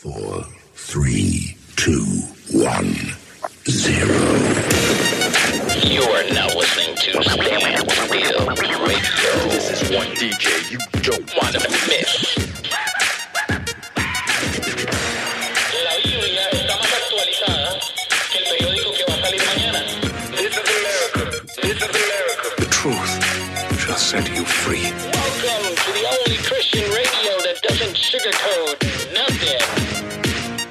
Four, three, two, one, zero. You are now listening to Stand Still Radio. This is one DJ you don't Want to miss. La Biblia está más actualizada que el periódico que va a salir mañana. This is America. This is America. The truth shall set you free. Welcome to the only Christian radio that doesn't sugarcoat nothing.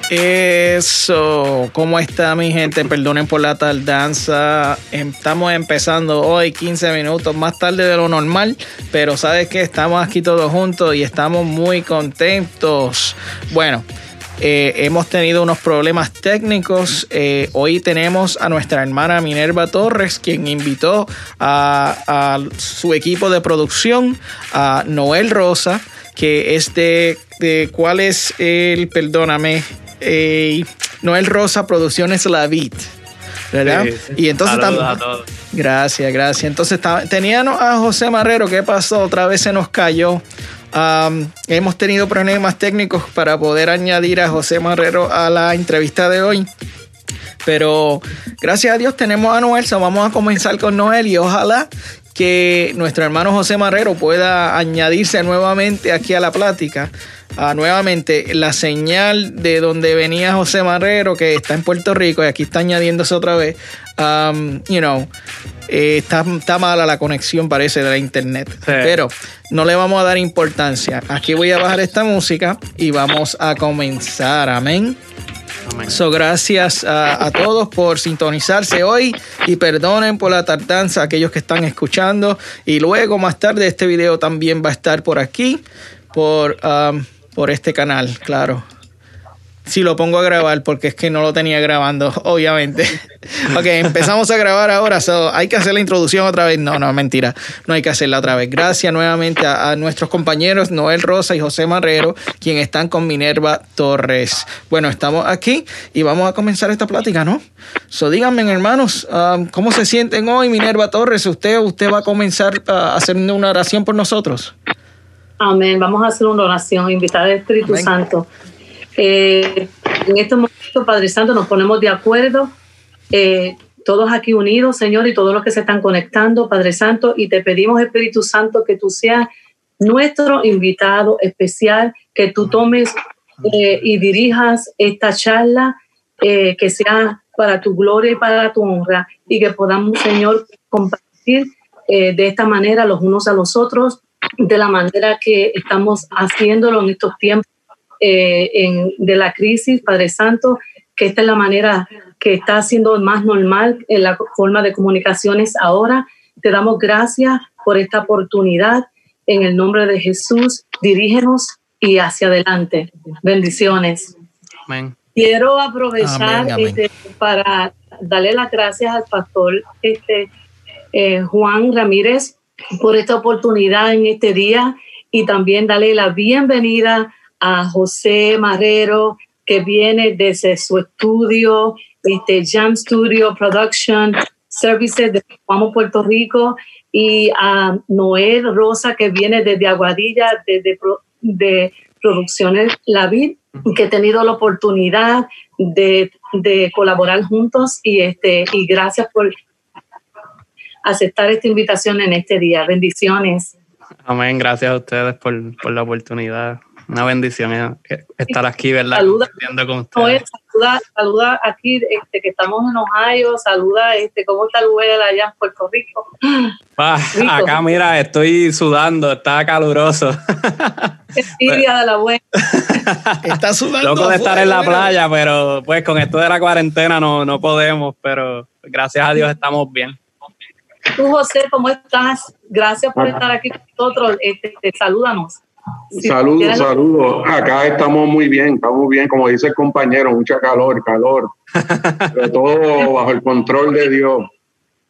Eso, ¿cómo está mi gente? Perdonen por la tardanza. Estamos empezando hoy 15 minutos más tarde de lo normal, pero sabes que estamos aquí todos juntos y estamos muy contentos. Bueno, eh, hemos tenido unos problemas técnicos. Eh, hoy tenemos a nuestra hermana Minerva Torres, quien invitó a, a su equipo de producción, a Noel Rosa, que es de, de ¿cuál es el? Perdóname. Eh, Noel Rosa Producciones La Vid. ¿Verdad? Sí, sí. Y entonces Saludos tam- a todos. Gracias, gracias. Entonces teníamos a José Marrero, ¿qué pasó? Otra vez se nos cayó. Hemos tenido problemas técnicos para poder añadir a José Marrero a la entrevista de hoy. Pero gracias a Dios tenemos a Noel, so vamos a comenzar con Noel y ojalá que nuestro hermano José Marrero pueda añadirse nuevamente aquí a la plática. Ah, nuevamente, la señal de donde venía José Marrero, que está en Puerto Rico, y aquí está añadiéndose otra vez, um, you know, eh, está, está mala la conexión, parece, de la internet. Pero no le vamos a dar importancia. Aquí voy a bajar esta música y vamos a comenzar. Amén. So, gracias a, a todos por sintonizarse hoy y perdonen por la tardanza a aquellos que están escuchando. Y luego, más tarde, este video también va a estar por aquí, por, um, por este canal, claro. Si lo pongo a grabar, porque es que no lo tenía grabando, obviamente. ok, empezamos a grabar ahora. So, ¿Hay que hacer la introducción otra vez? No, no, mentira. No hay que hacerla otra vez. Gracias nuevamente a, a nuestros compañeros Noel Rosa y José Marrero, quien están con Minerva Torres. Bueno, estamos aquí y vamos a comenzar esta plática, ¿no? So, díganme, hermanos, um, ¿cómo se sienten hoy, Minerva Torres? ¿Usted, usted va a comenzar a hacer una oración por nosotros? Amén. Vamos a hacer una oración, invitar al Espíritu Amén. Santo. Eh, en este momento, Padre Santo, nos ponemos de acuerdo, eh, todos aquí unidos, Señor, y todos los que se están conectando, Padre Santo, y te pedimos, Espíritu Santo, que tú seas nuestro invitado especial, que tú tomes eh, y dirijas esta charla, eh, que sea para tu gloria y para tu honra, y que podamos, Señor, compartir eh, de esta manera los unos a los otros, de la manera que estamos haciéndolo en estos tiempos eh, en- de la crisis, Padre Santo, que esta es la manera que está siendo más normal en la forma de comunicaciones ahora. Te damos gracias por esta oportunidad. En el nombre de Jesús, dirígenos y hacia adelante. Bendiciones. Amén. Quiero aprovechar Amén, amén. este, para darle las gracias al pastor este, eh, Juan Ramírez por esta oportunidad en este día y también darle la bienvenida a José Marrero que viene desde su estudio, este Jam Studio Production Services de Juan Puerto Rico y a Noel Rosa que viene desde Aguadilla, desde de Producciones La Vid, que he tenido la oportunidad de, de colaborar juntos y, este, y gracias por aceptar esta invitación en este día. Bendiciones. Amén. Gracias a ustedes por, por la oportunidad. Una bendición eh, estar aquí, ¿verdad? Saluda. Con ustedes. saluda, saluda aquí este, que estamos en Ohio, saluda este, cómo está el weather allá en Puerto Rico. Ah, rico. acá, mira, estoy sudando, está caluroso. Envidia de la buena. Está sudando. Loco de estar afuera, en la playa, pero pues con esto de la cuarentena no, no podemos, pero gracias a Dios estamos bien. Tú, José, ¿cómo estás? Gracias por estar aquí con nosotros. Este, salúdanos. Saludos, saludos. Acá estamos muy bien, estamos bien, como dice el compañero, mucha calor, calor. Pero todo bajo el control de Dios.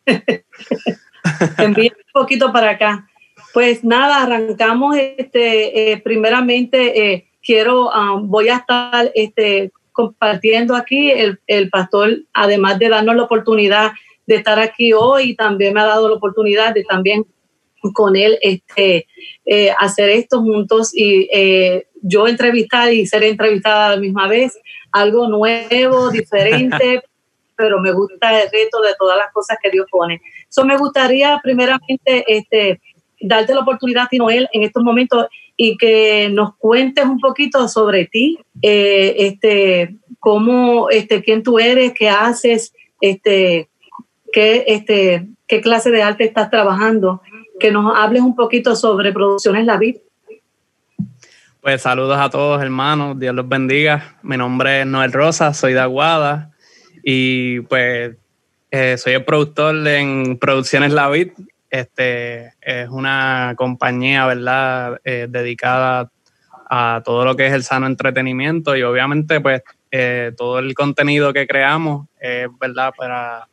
envíe un poquito para acá. Pues nada, arrancamos. Este, eh, primeramente, eh, quiero, um, voy a estar este, compartiendo aquí. El, el pastor, además de darnos la oportunidad de estar aquí hoy, también me ha dado la oportunidad de también con él este, eh, hacer esto juntos y eh, yo entrevistar y ser entrevistada a la misma vez, algo nuevo, diferente, pero me gusta el reto de todas las cosas que Dios pone. Eso me gustaría primeramente este, darte la oportunidad, Noel, en estos momentos y que nos cuentes un poquito sobre ti, eh, este, cómo, este, quién tú eres, qué haces, este, qué, este, qué clase de arte estás trabajando, que nos hables un poquito sobre Producciones La Vida. Pues saludos a todos hermanos, Dios los bendiga. Mi nombre es Noel Rosa, soy de Aguada y pues eh, soy el productor en Producciones La Vid. Este es una compañía, ¿verdad?, eh, dedicada a todo lo que es el sano entretenimiento y obviamente pues eh, todo el contenido que creamos es, ¿verdad?, para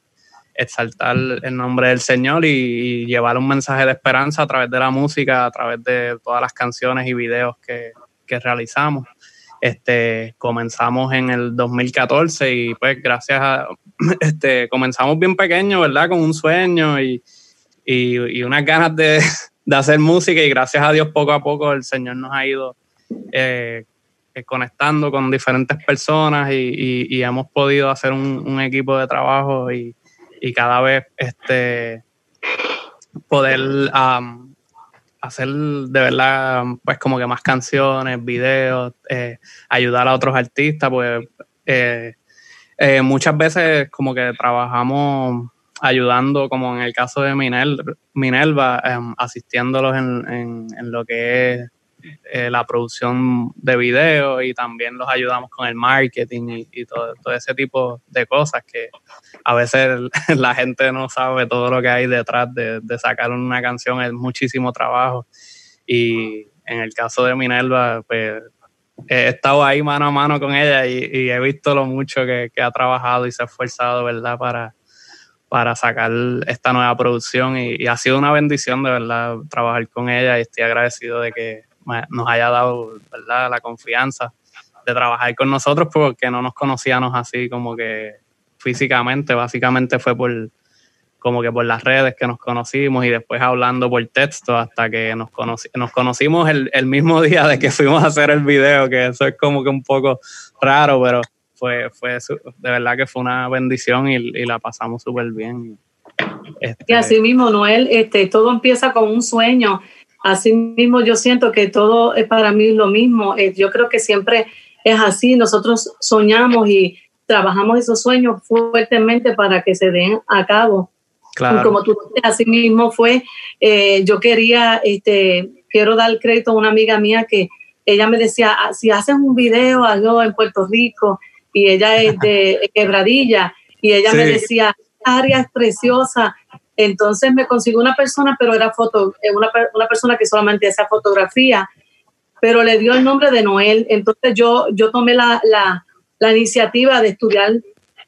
exaltar el nombre del Señor y, llevar un mensaje de esperanza a través de la música, a través de todas las canciones y videos que, realizamos. Este, comenzamos en el 2014 y pues gracias a, este, comenzamos bien pequeño, ¿verdad? Con un sueño y, unas ganas de, hacer música y gracias a Dios poco a poco el Señor nos ha ido eh, conectando con diferentes personas y, hemos podido hacer un equipo de trabajo y, y cada vez este, poder hacer de verdad pues como que más canciones, videos, eh, ayudar a otros artistas, pues eh, eh, muchas veces como que trabajamos ayudando, como en el caso de Minel, Minelva, em, asistiéndolos en, en, lo que es eh, la producción de video y también los ayudamos con el marketing y, todo, ese tipo de cosas que a veces la gente no sabe todo lo que hay detrás de, sacar una canción, es muchísimo trabajo. Y en el caso de Minerva, pues he estado ahí mano a mano con ella y, he visto lo mucho que, ha trabajado y se ha esforzado, ¿verdad? Para, para sacar esta nueva producción y, y, ha sido una bendición de verdad trabajar con ella y estoy agradecido de que nos haya dado ¿verdad? la confianza de trabajar con nosotros porque no nos conocíamos así como que físicamente, básicamente fue por como que por las redes que nos conocimos y después hablando por texto hasta que nos, nos conocimos el, mismo día de que fuimos a hacer el video, que eso es como que un poco raro, pero fue, fue de verdad que fue una bendición y, la pasamos súper bien. Este, y así mismo, Noel, este, todo empieza con un sueño Así mismo yo siento que todo es para mí lo mismo. Eh, yo creo que siempre es así. Nosotros soñamos y trabajamos esos sueños fuertemente para que se den a cabo. Claro. como tú dices, así mismo fue, eh, yo quería, este, quiero dar crédito a una amiga mía que ella me decía, ah, si haces un video algo en Puerto Rico y ella es de Quebradilla y ella me decía, área es preciosa, entonces me consigo una persona, pero era foto, eh, una, una persona que solamente hacía fotografía, pero le dio el nombre de Noel. Entonces yo, yo tomé la, la, la iniciativa de estudiar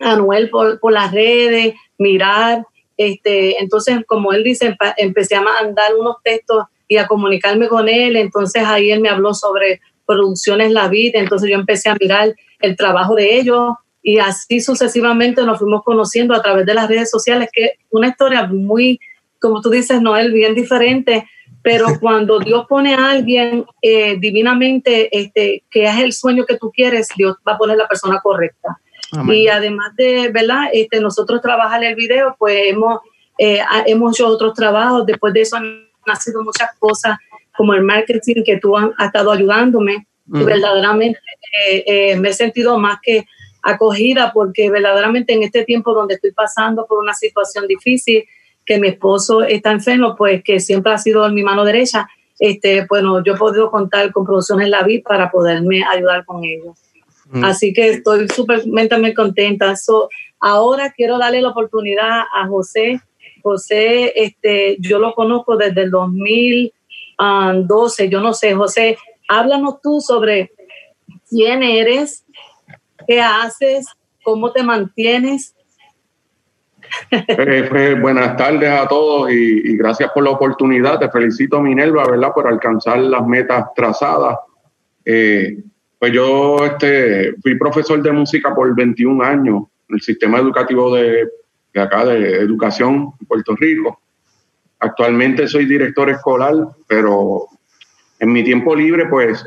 a Noel por, por, las redes, mirar. Este, entonces, como él dice, empecé a mandar unos textos y a comunicarme con él. Entonces ahí él me habló sobre producciones La Vida. Entonces yo empecé a mirar el trabajo de ellos, y así sucesivamente nos fuimos conociendo a través de las redes sociales, que una historia muy, como tú dices, Noel, bien diferente, pero cuando Dios pone a alguien eh, divinamente, este, que es el sueño que tú quieres, Dios va a poner la persona correcta. Y además de, ¿verdad? Este, nosotros trabajar el video, pues hemos, eh, hemos hecho otros trabajos, después de eso han nacido muchas cosas, como el marketing que tú has, estado ayudándome, verdaderamente eh, me he sentido más que acogida porque verdaderamente en este tiempo donde estoy pasando por una situación difícil, que mi esposo está enfermo, pues que siempre ha sido en mi mano derecha, este, bueno, yo he podido contar con Producciones La Vida para poderme ayudar con ellos. Mm. Así que estoy súper muy contenta. ahora quiero darle la oportunidad a José. José, este, yo lo conozco desde el 2012, yo no sé, José, háblanos tú sobre quién eres, ¿Qué haces? ¿Cómo te mantienes? Eh, pues, buenas tardes a todos y, gracias por la oportunidad. Te felicito, Minerva, ¿verdad? Por alcanzar las metas trazadas. Eh, pues yo este, fui profesor de música por 21 años en el sistema educativo de, de acá, de educación en Puerto Rico. Actualmente soy director escolar, pero en mi tiempo libre, pues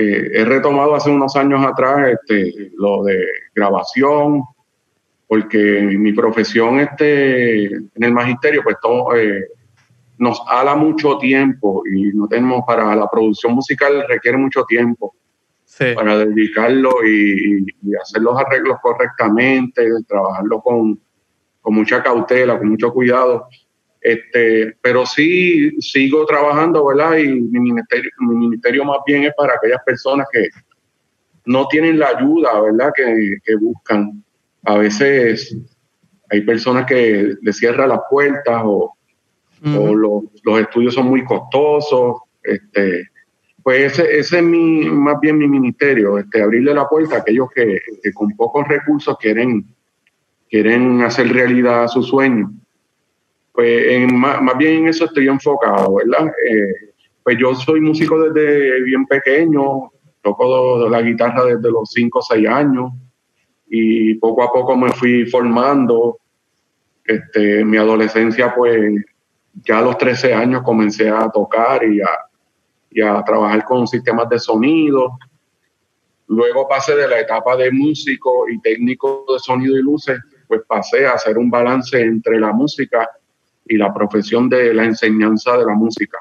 eh, he retomado hace unos años atrás este, lo de grabación, porque mi profesión este, en el magisterio, pues todo, eh, nos ala mucho tiempo y no tenemos para la producción musical requiere mucho tiempo para dedicarlo y, hacer los arreglos correctamente, trabajarlo con, con mucha cautela, con mucho cuidado. Este, pero sí sigo trabajando, ¿verdad? Y mi ministerio, mi ministerio más bien es para aquellas personas que no tienen la ayuda, ¿verdad? Que, que buscan. A veces hay personas que le cierran las puertas o, o los, los, estudios son muy costosos. Este, pues ese, ese, es mi, más bien mi ministerio, este, abrirle la puerta a aquellos que, que con pocos recursos quieren, quieren hacer realidad su sueño pues en, más, bien en eso estoy enfocado, ¿verdad? Eh, pues yo soy músico desde bien pequeño, toco la guitarra desde los 5 o 6 años y poco a poco me fui formando. Este, mi adolescencia, pues ya a los 13 años comencé a tocar y a, y a trabajar con sistemas de sonido. Luego pasé de la etapa de músico y técnico de sonido y luces, pues pasé a hacer un balance entre la música y la profesión de la enseñanza de la música.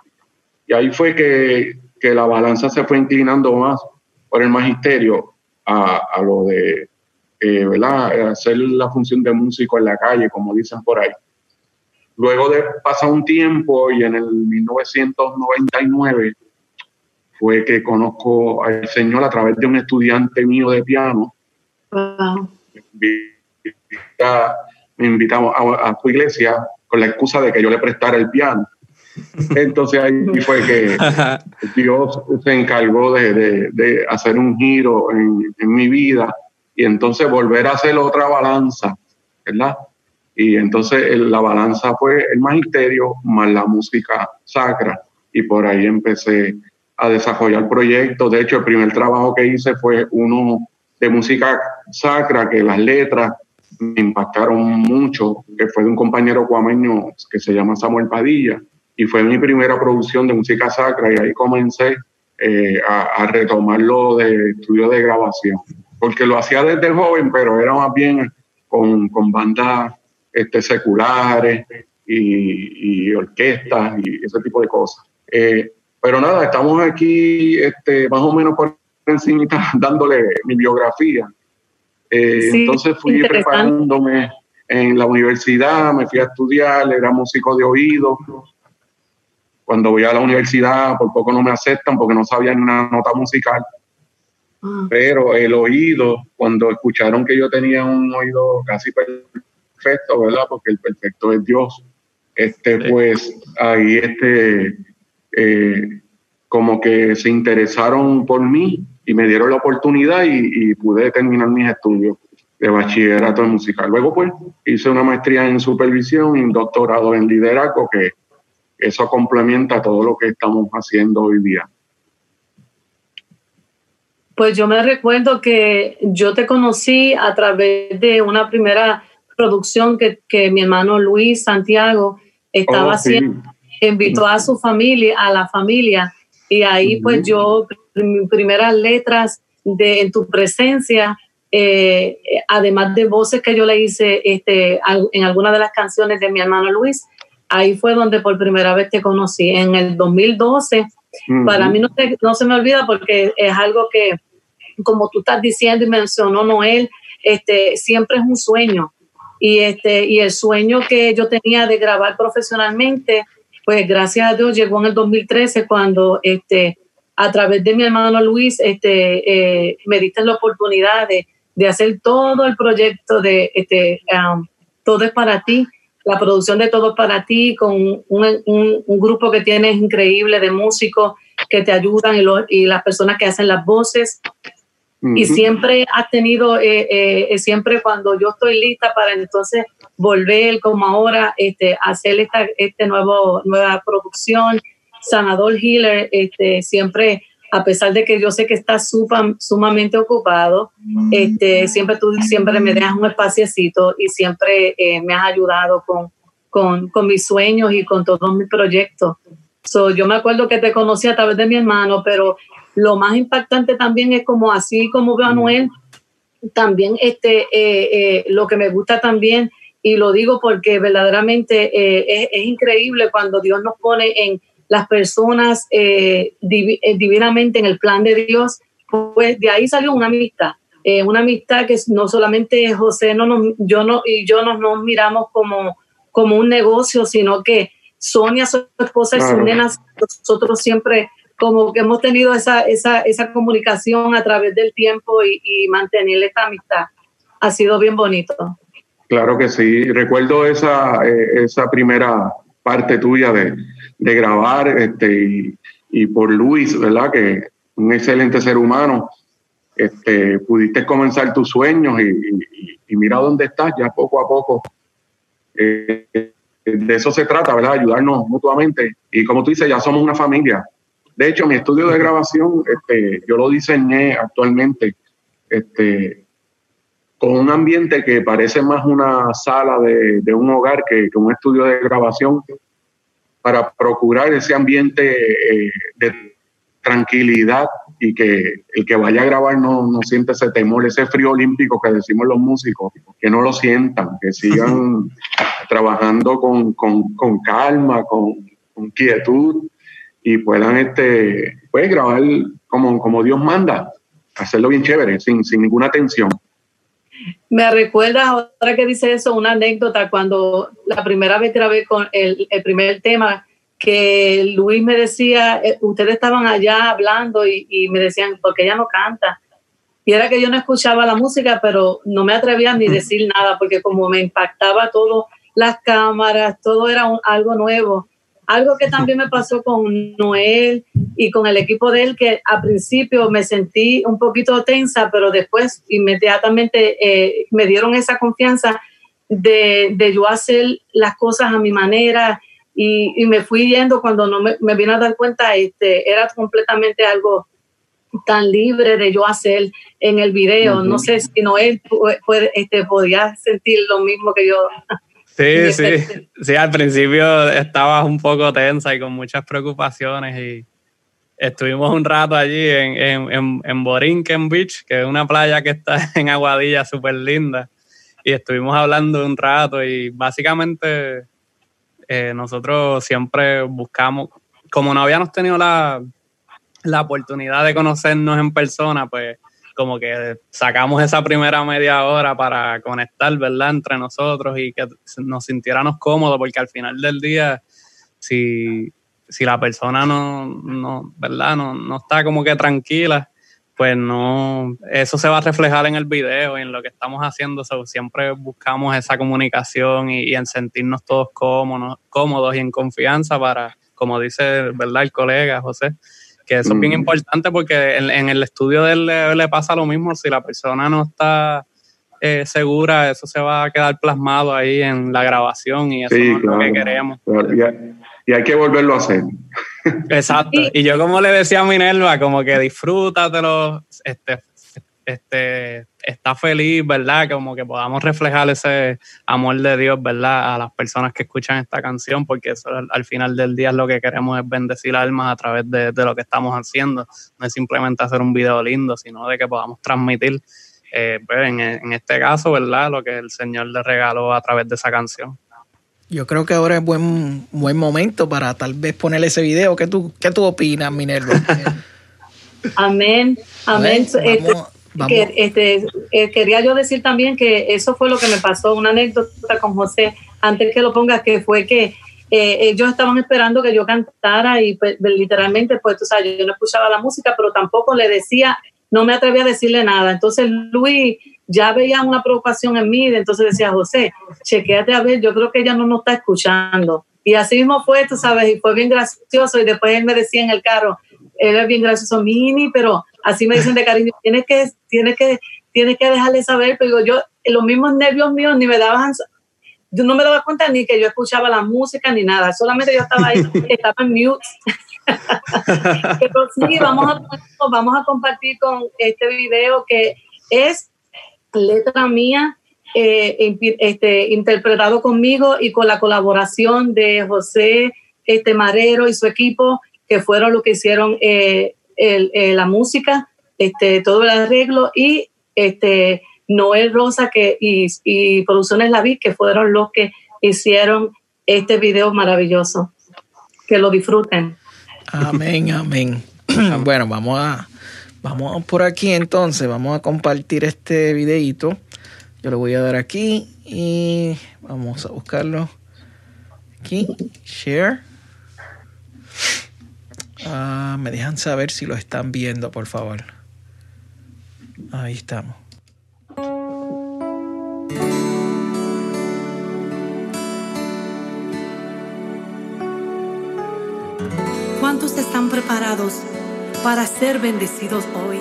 Y ahí fue que, que la balanza se fue inclinando más por el magisterio a, a lo de eh, ¿verdad? hacer la función de músico en la calle, como dicen por ahí. Luego de pasar un tiempo y en el 1999 fue que conozco al Señor a través de un estudiante mío de piano. Me invitamos a, a, su iglesia con la excusa de que yo le prestara el piano. Entonces ahí fue que Dios se encargó de, de, hacer un giro en, en, mi vida y entonces volver a hacer otra balanza, ¿verdad? Y entonces la balanza fue el magisterio más la música sacra y por ahí empecé a desarrollar proyectos. De hecho, el primer trabajo que hice fue uno de música sacra, que las letras me impactaron mucho, que fue de un compañero cuameño que se llama Samuel Padilla, y fue mi primera producción de música sacra, y ahí comencé eh, a, a, retomarlo de estudio de grabación, porque lo hacía desde joven, pero era más bien con, con bandas este, seculares y, y, orquestas y ese tipo de cosas. Eh, pero nada, estamos aquí este, más o menos por encima dándole mi biografía. Eh, entonces fui preparándome en la universidad, me fui a estudiar, era músico de oído. Cuando voy a la universidad, por poco no me aceptan porque no sabían una nota musical. Ah. Pero el oído, cuando escucharon que yo tenía un oído casi perfecto, ¿verdad? Porque el perfecto es Dios. Este, pues ahí este, eh, como que se interesaron por mí y me dieron la oportunidad y, pude terminar mis estudios de bachillerato en musical. Luego pues hice una maestría en supervisión y un doctorado en liderazgo que eso complementa todo lo que estamos haciendo hoy día. Pues yo me recuerdo que yo te conocí a través de una primera producción que, que mi hermano Luis Santiago estaba oh, haciendo. Invitó a su familia, a la familia, y ahí pues yo mis primeras letras de En tu presencia, eh, además de voces que yo le hice este, en alguna de las canciones de mi hermano Luis, ahí fue donde por primera vez te conocí, en el 2012. Para mí no, no se me olvida porque es algo que, como tú estás diciendo y mencionó Noel, este, siempre es un sueño. Y, este, y el sueño que yo tenía de grabar profesionalmente, pues gracias a Dios llegó en el 2013 cuando este, a través de mi hermano Luis, este, eh, me diste la oportunidad de, de, hacer todo el proyecto de este, um, Todo es para ti, la producción de Todo es para ti, con un, un, un grupo que tienes increíble de músicos que te ayudan y, lo, y las personas que hacen las voces. Uh -huh. Y siempre has tenido, eh, eh, siempre cuando yo estoy lista para entonces volver como ahora este, hacer esta este nuevo, nueva producción, sanador healer, este, siempre, a pesar de que yo sé que estás super, sumamente ocupado, este, siempre tú siempre me dejas un espaciecito y siempre eh, me has ayudado con, con, con, mis sueños y con todos mis proyectos. So, yo me acuerdo que te conocí a través de mi hermano, pero lo más impactante también es como así como veo a Noel, también este, eh, eh, lo que me gusta también, y lo digo porque verdaderamente eh, es, es increíble cuando Dios nos pone en las personas eh, eh, divinamente en el plan de Dios, pues de ahí salió una amistad. Eh, una amistad que no solamente José no nos, yo no, y yo no nos miramos como, como un negocio, sino que Sonia, su esposa y sus nenas, nosotros siempre como que hemos tenido esa, esa, esa comunicación a través del tiempo y, y mantener esta amistad. Ha sido bien bonito. Claro que sí. Recuerdo esa, eh, esa primera parte tuya de, de grabar este, y, y por Luis, ¿verdad? Que un excelente ser humano. Este, pudiste comenzar tus sueños y, y- y mira dónde estás ya poco a poco. Eh, de eso se trata, ¿verdad? Ayudarnos mutuamente. Y como tú dices, ya somos una familia. De hecho, mi estudio de grabación, este, yo lo diseñé actualmente este, con un ambiente que parece más una sala de, de un hogar que, que un estudio de grabación para procurar ese ambiente eh, de tranquilidad y que el que vaya a grabar no, no siente ese temor, ese frío olímpico que decimos los músicos, que no lo sientan, que sigan trabajando con, con- con calma, con, con quietud y puedan este, pues, grabar como, como Dios manda, hacerlo bien chévere, sin, sin ninguna tensión. Me recuerda, ahora que dice eso, una anécdota cuando la primera vez grabé con el, el primer tema, que Luis me decía, eh, ustedes estaban allá hablando y, y me decían, porque ella no canta. Y era que yo no escuchaba la música, pero no me atrevía ni decir nada, porque como me impactaba todo, las cámaras, todo era un- algo nuevo. Algo que también me pasó con Noel y con el equipo de él, que al principio me sentí un poquito tensa, pero después inmediatamente eh, me dieron esa confianza de, de yo hacer las cosas a mi manera y, y me fui yendo cuando no me, me vine a dar cuenta, este, era completamente algo tan libre de yo hacer en el video. No sé si Noel este, podía sentir lo mismo que yo. Sí, sí. Sí, al principio estabas un poco tensa y con muchas preocupaciones y estuvimos un rato allí en, en, en, en Borinquen Beach, que es una playa que está en Aguadilla súper linda. Y estuvimos hablando un rato y básicamente eh, nosotros siempre buscamos, como no habíamos tenido la, la oportunidad de conocernos en persona, pues como que sacamos esa primera media hora para conectar, ¿verdad? Entre nosotros y que nos sintiéramos cómodos, porque al final del día, si, si la persona no, no ¿verdad? No, no está como que tranquila, pues no, eso se va a reflejar en el video y en lo que estamos haciendo. Siempre buscamos esa comunicación y, y en sentirnos todos cómodos, cómodos y en confianza para, como dice, ¿verdad? El colega José, que eso es bien Mm. importante porque en, en el estudio de él le, le pasa lo mismo. Si la persona no está eh, segura, eso se va a quedar plasmado ahí en la grabación y eso Sí, no es lo que queremos. Claro, Y hay, y hay que volverlo a hacer. Exacto. Y yo como le decía a Minerva, como que disfrútatelo, este, este, está feliz, ¿verdad? Como que podamos reflejar ese amor de Dios, ¿verdad? A las personas que escuchan esta canción, porque eso al, al final del día es lo que queremos es bendecir almas a través de, de lo que estamos haciendo. No es simplemente hacer un video lindo, sino de que podamos transmitir, eh, pues, en, en este caso, ¿verdad? Lo que el Señor le regaló a través de esa canción. Yo creo que ahora es buen, buen momento para tal vez ponerle ese video. ¿Qué tú, qué tú opinas, Minerva? Amén, amén. Este, vamos. Que, este, eh, quería yo decir también que eso fue lo que me pasó, una anécdota con José, antes que lo pongas, que fue que eh, ellos estaban esperando que yo cantara y pues, literalmente, pues tú sabes, yo no escuchaba la música, pero tampoco le decía, no me atrevía a decirle nada. Entonces Luis ya veía una preocupación en mí, entonces decía, José, chequéate a ver, yo creo que ella no nos está escuchando. Y así mismo fue, tú sabes, y fue bien gracioso. Y después él me decía en el carro, es bien gracioso, Mini, pero así me dicen de cariño, tienes que, tienes que, tienes que dejarle saber, pero digo, yo, los mismos nervios míos ni me daban, yo no me daba cuenta ni que yo escuchaba la música ni nada, solamente yo estaba ahí, estaba en mute. pero sí, vamos a, vamos a compartir con este video que es letra mía, eh, este, interpretado conmigo y con la colaboración de José este, Marero y su equipo, que fueron los que hicieron eh, el- eh, la música, este, todo el arreglo y este, Noel Rosa que, y, y Producciones La Vid, que fueron los que hicieron este video maravilloso. Que lo disfruten. Amén, amén. bueno, vamos a vamos por aquí entonces, vamos a compartir este videito. Yo lo voy a dar aquí y vamos a buscarlo aquí, share. Ah, me dejan saber si lo están viendo, por favor. Ahí estamos. ¿Cuántos están preparados para ser bendecidos hoy?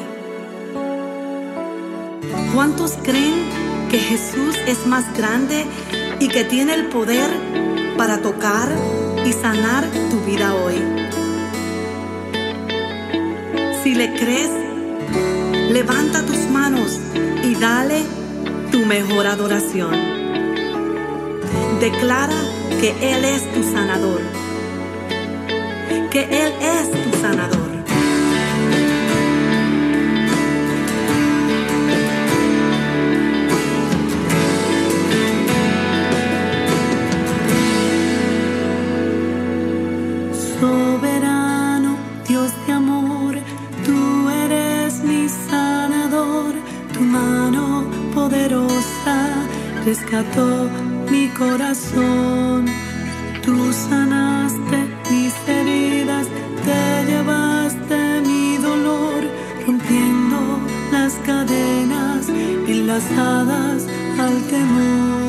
¿Cuántos creen que Jesús es más grande y que tiene el poder para tocar y sanar tu vida hoy? Le crees, levanta tus manos y dale tu mejor adoración. Declara que Él es tu sanador que Él es tu sanador. Rescató mi corazón. Tú sanaste mis heridas, te llevaste mi dolor, rompiendo las cadenas enlazadas al temor.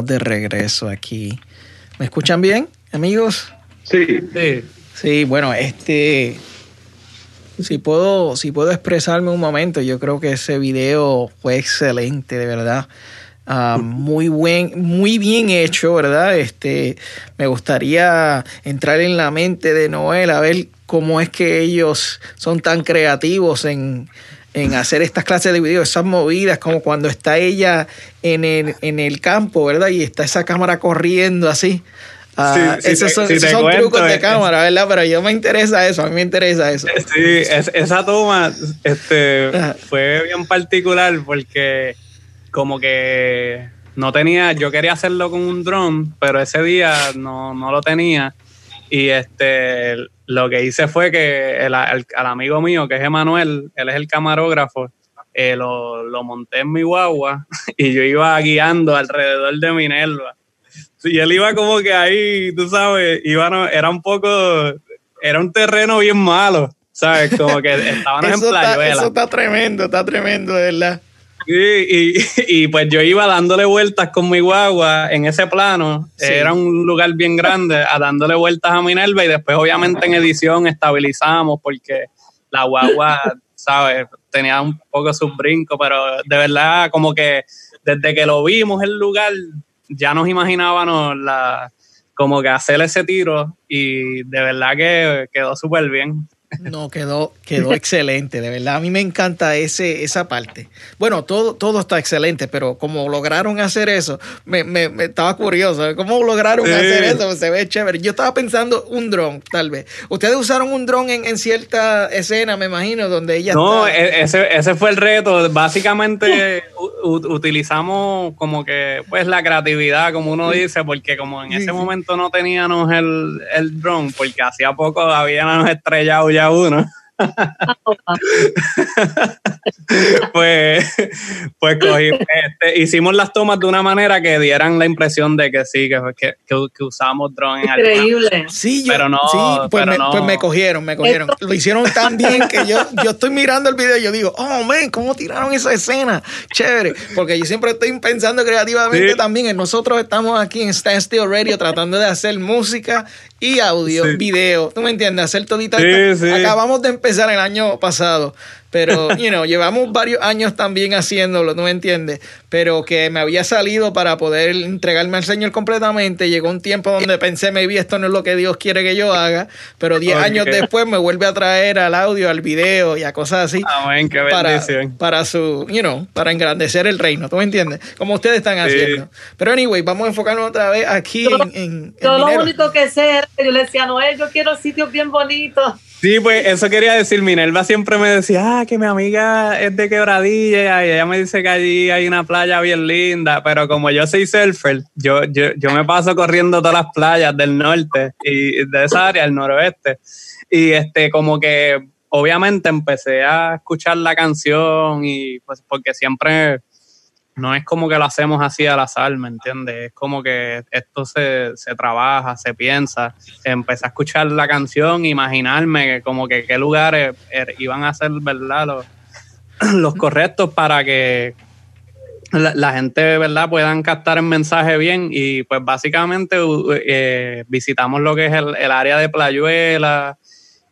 Estamos de regreso aquí. ¿Me escuchan bien, amigos? Sí, Sí. Sí, bueno, este. Si puedo, si puedo expresarme un momento, yo creo que ese video fue excelente, de verdad. Ah, muy buen, muy bien hecho, ¿verdad? Este, me gustaría entrar en la mente de Noel a ver cómo es que ellos son tan creativos en, en hacer estas clases de videos, esas movidas, como cuando está ella en el, en el campo, ¿verdad? Y está esa cámara corriendo así. Ah, Sí, sí, esos son, sí esos son cuento, trucos de eh, cámara, ¿verdad? Pero yo me interesa eso, a mí me interesa eso. Sí, es- esa toma este, Ajá. fue bien particular porque como que no tenía, yo quería hacerlo con un dron, pero ese día no, no lo tenía. Y este lo que hice fue que el, el- al amigo mío, que es Emanuel, él es el camarógrafo, eh, lo, lo monté en mi guagua y yo iba guiando alrededor de Minerva. Y él iba como que ahí, tú sabes, iba, no- era un poco, era un terreno bien malo, ¿sabes? Como que estábamos en está, Playuela. eso está tremendo, está tremendo, de verdad. Sí, y, y pues yo iba dándole vueltas con mi guagua en ese plano. Sí. Era un lugar bien grande, a dándole vueltas a Minerva y después obviamente en edición estabilizamos porque la guagua, ¿sabes? Tenía un poco sus brincos, pero de verdad como que desde que lo vimos el lugar ya nos imaginábamos la como que hacer ese tiro y de verdad que quedó súper bien. No, quedó, quedó excelente, de verdad. A mí me encanta ese, esa parte. Bueno, todo, todo está excelente, pero como lograron hacer eso, me, me- me estaba curioso. ¿eh? ¿Cómo lograron Sí. hacer eso? Se ve chévere. Yo estaba pensando un dron, tal vez. Ustedes usaron un dron en, en cierta escena, me imagino, donde ella No, está. e- ese, ese fue el reto. Básicamente u- utilizamos como que pues la creatividad, como uno dice, porque como en ese momento no teníamos el, el drone, porque hacía poco habíamos estrellado ya uno. pues, pues cogimos, este, hicimos las tomas de una manera que dieran la impresión de que sí, que, que, usamos drone en alguna- Increíble. Sí, yo, pero no, sí, pues, pero me, no. pues me cogieron, me cogieron. Lo hicieron tan bien que yo, yo estoy mirando el video y yo digo, oh, man, ¿cómo tiraron esa escena? Chévere. Porque yo siempre estoy pensando creativamente Sí. también. Nosotros estamos aquí en Stand Still Radio tratando de hacer música y audio, Sí. video. ¿Tú me entiendes? Hacer todita. Sí, sí. Acabamos de empezar el año pasado. Pero, you know, llevamos varios años también haciéndolo, ¿tú me entiendes? Pero que me había salido para poder entregarme al Señor completamente. Llegó un tiempo donde pensé, maybe esto no es lo que Dios quiere que yo haga. Pero 10 Ok. años después me vuelve a traer al audio, al video y a cosas así. Amén, qué Para, para su, you know, para engrandecer el reino, ¿tú me entiendes? Como ustedes están haciendo. Pero anyway, vamos a enfocarnos otra vez aquí Yo- en, en, en Yo lo único que sé yo le decía a Noel, yo quiero sitios bien bonitos. Sí, pues eso quería decir. Minerva siempre me decía, ah, que mi amiga es de Quebradilla y ella me dice que allí hay una playa bien linda, pero como yo soy surfer, yo, yo, yo me paso corriendo todas las playas del norte y de esa área, el noroeste. Y este, como que obviamente empecé a escuchar la canción y pues porque siempre no es como que lo hacemos así al azar, ¿me entiendes? Es como que esto se, se trabaja, se piensa. Empecé a escuchar la canción, imaginarme que como que qué lugares er- iban a ser, ¿verdad? Los, los correctos para que la, gente, ¿verdad? Puedan captar el mensaje bien y pues básicamente eh, visitamos lo que es el, el área de Playuela,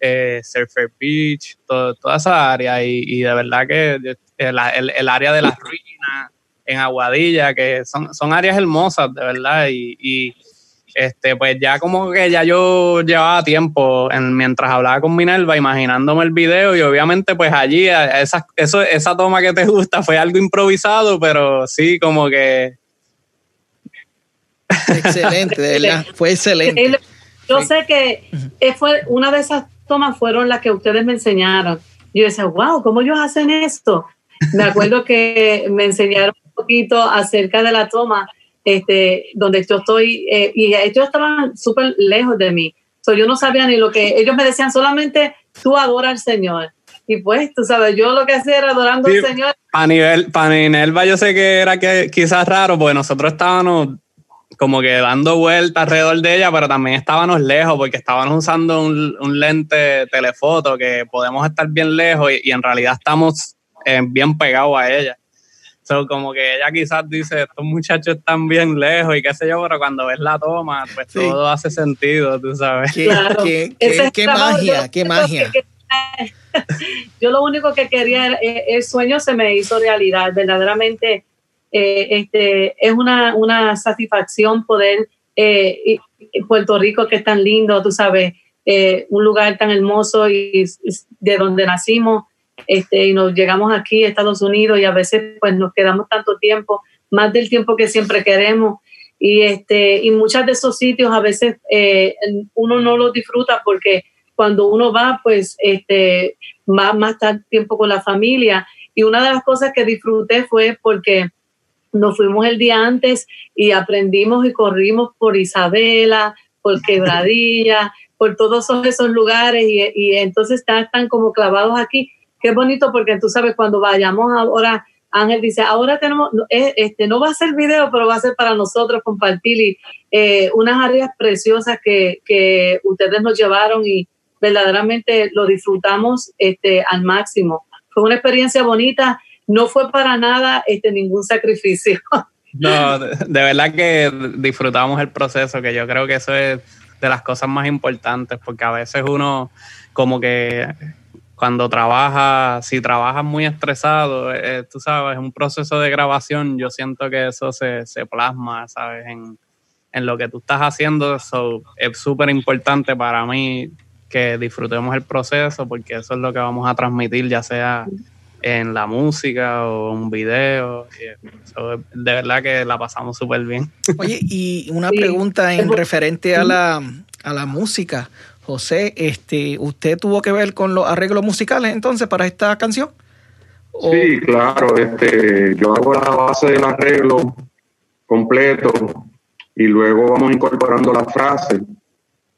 eh, Surfer Beach, toda esa área y, y de verdad que el, el- el área de las ruinas en Aguadilla, que son, son áreas hermosas, de verdad, y, y, este, pues ya como que ya yo llevaba tiempo en, mientras hablaba con Minerva, imaginándome el video y obviamente pues allí esa, eso, esa toma que te gusta fue algo improvisado, pero sí como que... Excelente, de verdad, fue excelente. Yo sé que fue una de esas tomas fueron las que ustedes me enseñaron. Yo decía, wow, ¿cómo ellos hacen esto? Me acuerdo que me enseñaron poquito acerca de la toma este, donde yo estoy, eh, y ellos estaban súper lejos de mí. So, yo no sabía ni lo que, ellos me decían solamente, tú adora al Señor. Y pues, tú sabes, yo lo que hacía era adorando al Señor. A nivel, para Minerva yo sé que era que quizás raro, porque nosotros estábamos como que dando vueltas alrededor de ella, pero también estábamos lejos porque estábamos usando un, un lente telefoto que podemos estar bien lejos y, en realidad estamos eh, bien pegados a ella como que ella quizás dice, estos muchachos están bien lejos y qué sé yo, pero cuando ves la toma, pues todo hace sentido, tú sabes. Qué, magia, qué magia. yo lo único que quería, eh, el sueño se me hizo realidad, verdaderamente eh, este, es una, una satisfacción poder, eh, Puerto Rico que es tan lindo, tú sabes, un lugar tan hermoso y de donde nacimos, este, y nos llegamos aquí a Estados Unidos y a veces pues nos quedamos tanto tiempo, más del tiempo que siempre queremos. Y, este, y muchos de esos sitios a veces eh, uno no los disfruta porque cuando uno va, pues este, va más tiempo con la familia. Y una de las cosas que disfruté fue porque nos fuimos el día antes y aprendimos y corrimos por Isabela, por Quebradilla, por todos esos lugares y, y entonces están, están como clavados aquí qué bonito porque tú sabes, cuando vayamos ahora, Ángel dice, ahora tenemos, eh, este, no va a ser video, pero va a ser para nosotros compartir eh, unas áreas preciosas que, que, ustedes nos llevaron y verdaderamente lo disfrutamos este, al máximo. Fue una experiencia bonita, no fue para nada este, ningún sacrificio. No, de verdad que disfrutamos el proceso, que yo creo que eso es de las cosas más importantes, porque a veces uno como que cuando trabajas, si trabajas muy estresado, eh, tú sabes, un proceso de grabación, yo siento que eso se, plasma, ¿sabes? En, lo que tú estás haciendo, eso es súper importante para mí que disfrutemos el proceso, porque eso es lo que vamos a transmitir, ya sea en la música o un video. de verdad que la pasamos súper bien. Oye, y una pregunta en referente a la, a la música. José, este, ¿usted tuvo que ver con los arreglos musicales entonces para esta canción? Sí, claro, este, yo hago la base del arreglo completo y luego vamos incorporando las frases.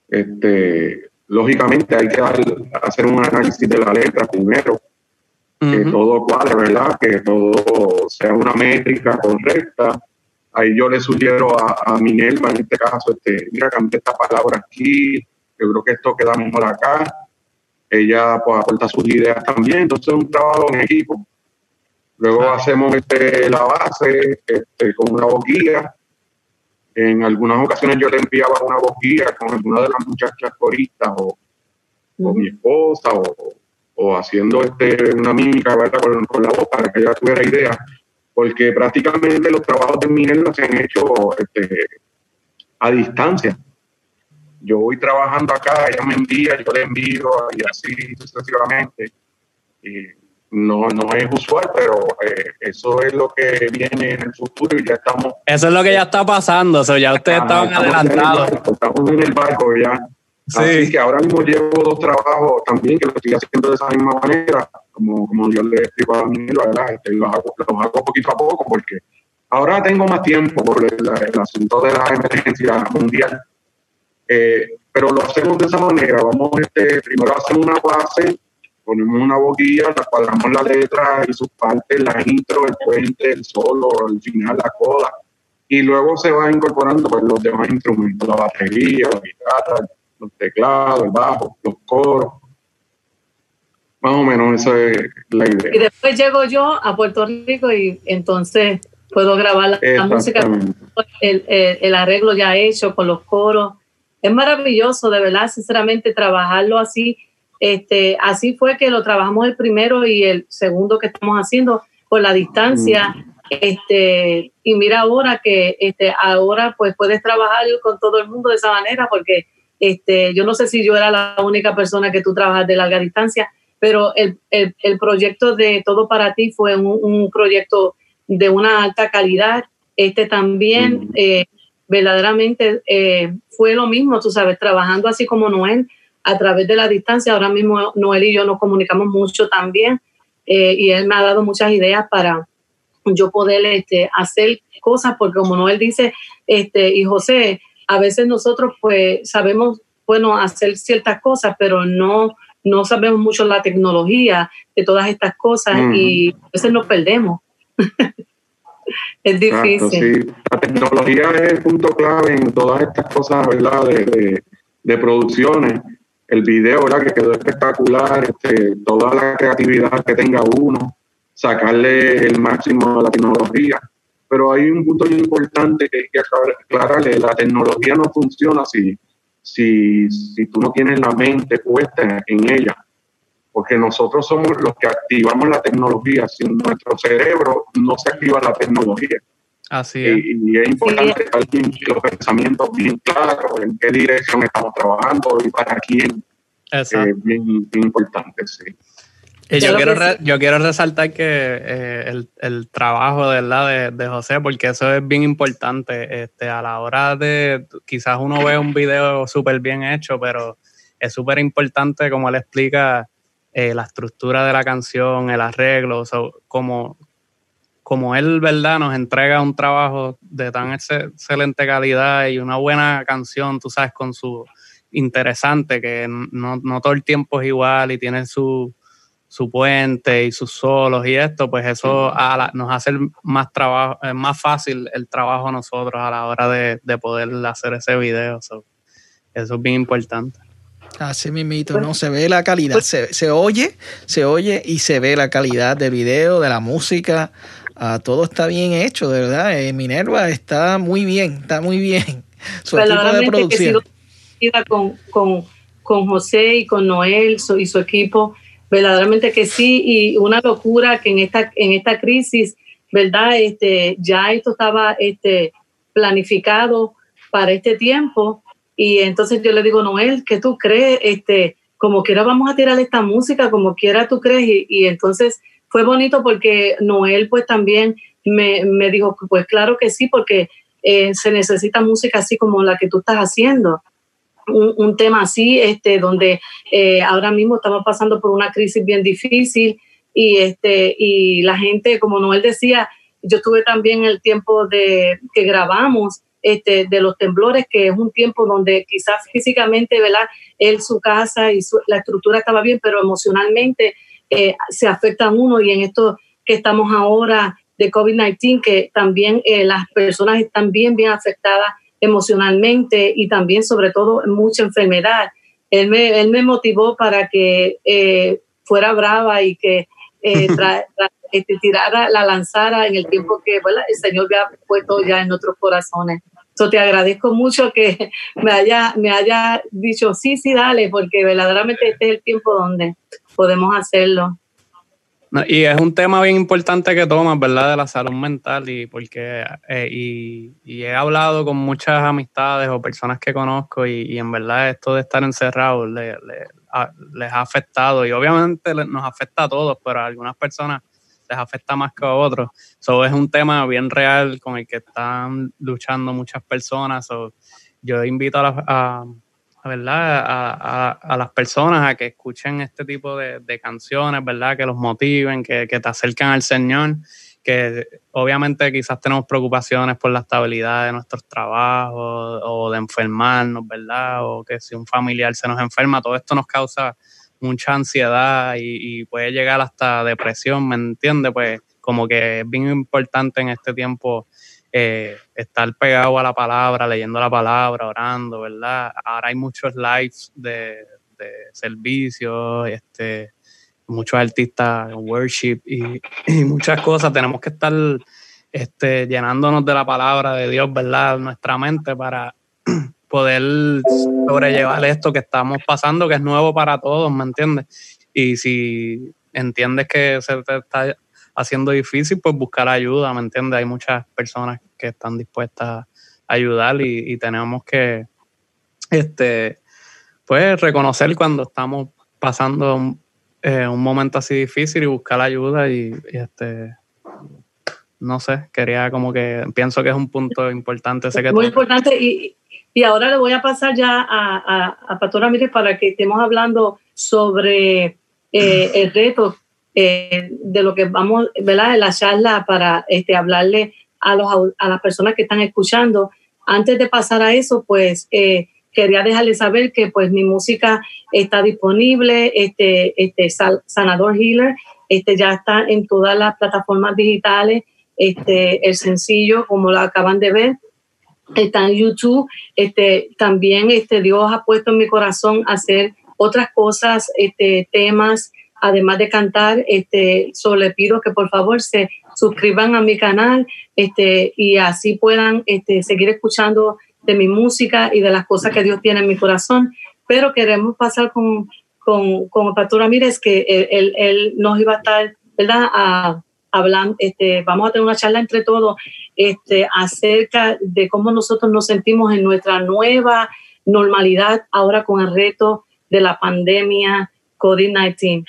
Este, lógicamente hay que hacer un análisis de la letra primero, que todo cuadre, ¿verdad? Que todo sea una métrica correcta. Ahí yo le sugiero a, a Minerva, en este caso, este, mira, cambia esta palabra aquí, yo creo que esto queda mejor acá. Ella pues aporta sus ideas también, entonces es un trabajo en equipo. Luego hacemos este, la base este, con una boquilla. En algunas ocasiones yo le enviaba una boquilla con alguna de las muchachas coristas o, mi esposa o, o, haciendo este, una mímica ¿verdad? Con, con, la voz para que ella tuviera idea. Porque prácticamente los trabajos de Minerva se han hecho este, a distancia yo voy trabajando acá, ella me envía, yo le envío y así sucesivamente. Y no, no es usual, pero eh, eso es lo que viene en el futuro y ya estamos. Eso es lo que ya está pasando, o sea, ya ustedes estaban adelantados. Estamos en el barco ya. Sí. Así que ahora mismo llevo dos trabajos también que lo estoy haciendo de esa misma manera, como, como yo le explico a mí, ¿verdad? Este, los, hago, los hago poquito a poco porque ahora tengo más tiempo por el, el asunto de la emergencia mundial eh, pero lo hacemos de esa manera. Vamos, este, primero hacemos una base, ponemos una boquilla, la cuadramos la letra y sus partes, la intro, el puente, el solo, el final, la coda. Y luego se va incorporando pues, los demás instrumentos, la batería, la guitarra, los teclados, el bajo, los coros. Más o menos esa es la idea. Y después llego yo a Puerto Rico y entonces puedo grabar la, música, el, el, arreglo ya hecho con los coros es maravilloso, de verdad, sinceramente, trabajarlo así. Este, así fue que lo trabajamos el primero y el segundo que estamos haciendo por la distancia. Este, y mira ahora que este, ahora pues puedes trabajar con todo el mundo de esa manera, porque este, yo no sé si yo era la única persona que tú trabajas de larga distancia, pero el, el, el proyecto de Todo para ti fue un, un, proyecto de una alta calidad. Este también eh, verdaderamente eh, fue lo mismo, tú sabes, trabajando así como Noel a través de la distancia. Ahora mismo Noel y yo nos comunicamos mucho también eh, y él me ha dado muchas ideas para yo poder este, hacer cosas, porque como Noel dice, este, y José, a veces nosotros pues sabemos, bueno, hacer ciertas cosas, pero no, no sabemos mucho la tecnología de todas estas cosas y a veces nos perdemos. es difícil. sí. La tecnología es el punto clave en todas estas cosas, ¿verdad? De, de, de producciones. El video, ¿verdad? Que quedó espectacular, este, toda la creatividad que tenga uno, sacarle el máximo a la tecnología. Pero hay un punto importante que hay que aclararle, la tecnología no funciona si, si, si tú no tienes la mente puesta en ella porque nosotros somos los que activamos la tecnología. Sin nuestro cerebro no se activa la tecnología. Así es. Y, y es importante que los pensamientos bien claros, en qué dirección estamos trabajando y para quién. Exacto. Eh, bien, bien importante, sí. Y yo, quiero re, yo quiero resaltar que eh, el, el, trabajo de, ¿verdad? De, de, José, porque eso es bien importante. Este, a la hora de, quizás uno ve un video súper bien hecho, pero es súper importante, como él explica, eh, la estructura de la canción, el arreglo, so, como, como él, ¿verdad? Nos entrega un trabajo de tan excelente calidad y una buena canción, tú sabes, con su interesante, que no, no todo el tiempo es igual y tiene su, su puente y sus solos y esto, pues eso a la, nos hace más trabajo, más fácil el trabajo a nosotros a la hora de, de poder hacer ese video. So, eso es bien importante. Así mismito, ¿no? Se ve la calidad, se, se, oye, se oye y se ve la calidad del video, de la música. Uh, todo está bien hecho, de verdad. Eh, Minerva está muy bien, está muy bien. Su equipo de producción. Que con, con, con José y con Noel y su equipo, verdaderamente que sí, y una locura que en esta, en esta crisis, ¿verdad? Este, ya esto estaba este, planificado para este tiempo y entonces yo le digo, Noel, ¿qué tú crees? Este, como quiera vamos a tirar esta música, como quiera tú crees. Y, entonces fue bonito porque Noel pues también me, me dijo, pues claro que sí, porque eh, se necesita música así como la que tú estás haciendo. Un, tema así, este, donde eh, ahora mismo estamos pasando por una crisis bien difícil y, este, y la gente, como Noel decía, yo tuve también el tiempo de que grabamos este, de los temblores, que es un tiempo donde quizás físicamente, ¿verdad? Él, su casa y su, la estructura estaba bien, pero emocionalmente eh, se afecta a uno y en esto que estamos ahora de COVID-19, que también eh, las personas están bien, bien afectadas emocionalmente y también sobre todo mucha enfermedad. Él me, él me motivó para que eh, fuera brava y que eh, tra, tra, este, tirara, la lanzara en el tiempo que bueno, el Señor me ha puesto ya en nuestros corazones. So, te agradezco mucho que me haya, me haya dicho, sí, sí, dale, porque verdaderamente este es el tiempo donde podemos hacerlo. Y es un tema bien importante que tomas, ¿verdad? De la salud mental y porque eh, y, he hablado con muchas amistades o personas que conozco y, en verdad esto de estar encerrado le, le, a, les ha afectado y obviamente nos afecta a todos, pero algunas personas les afecta más que a otros. So, es un tema bien real con el que están luchando muchas personas. So, yo invito a, la, a, ¿verdad? A, las personas a que escuchen este tipo de, canciones, ¿verdad? Que los motiven, que, que, te acerquen al Señor, que obviamente quizás tenemos preocupaciones por la estabilidad de nuestros trabajos o de enfermarnos, ¿verdad? O que si un familiar se nos enferma, todo esto nos causa mucha ansiedad y, puede llegar hasta depresión, ¿me entiendes? Pues como que es bien importante en este tiempo eh, estar pegado a la palabra, leyendo la palabra, orando, ¿verdad? Ahora hay muchos lives de, de servicios, este, muchos artistas worship y, y, muchas cosas. Tenemos que estar este, llenándonos de la palabra de Dios, ¿verdad? Nuestra mente para poder sobrellevar esto que estamos pasando, que es nuevo para todos, ¿me entiendes? Y si entiendes que se te está haciendo difícil, pues buscar ayuda, ¿me entiendes? Hay muchas personas que están dispuestas a ayudar y, y tenemos que, este, pues, reconocer cuando estamos pasando un, eh, un momento así difícil y buscar ayuda y, y, este, no sé, quería como que, pienso que es un punto importante. Sé que Muy tú- importante y, y ahora le voy a pasar ya a, a, a Pastor para que estemos hablando sobre eh, el reto eh, de lo que vamos, ¿verdad? En la charla para este, hablarle a, los, a las personas que están escuchando. Antes de pasar a eso, pues eh, quería dejarles saber que pues mi música está disponible, este, este Sanador Healer, este ya está en todas las plataformas digitales, este, el sencillo, como lo acaban de ver, está en YouTube. Este, también este, Dios ha puesto en mi corazón hacer otras cosas, este, temas, además de cantar. Este, solo le pido que por favor se suscriban a mi canal este, y así puedan este, seguir escuchando de mi música y de las cosas que Dios tiene en mi corazón. Pero queremos pasar con, con, con el Pastor Ramírez, que él, él- nos iba a estar, ¿verdad? A, hablando, este, vamos a tener una charla entre todos este, acerca de cómo nosotros nos sentimos en nuestra nueva normalidad ahora con el reto de la pandemia COVID-19.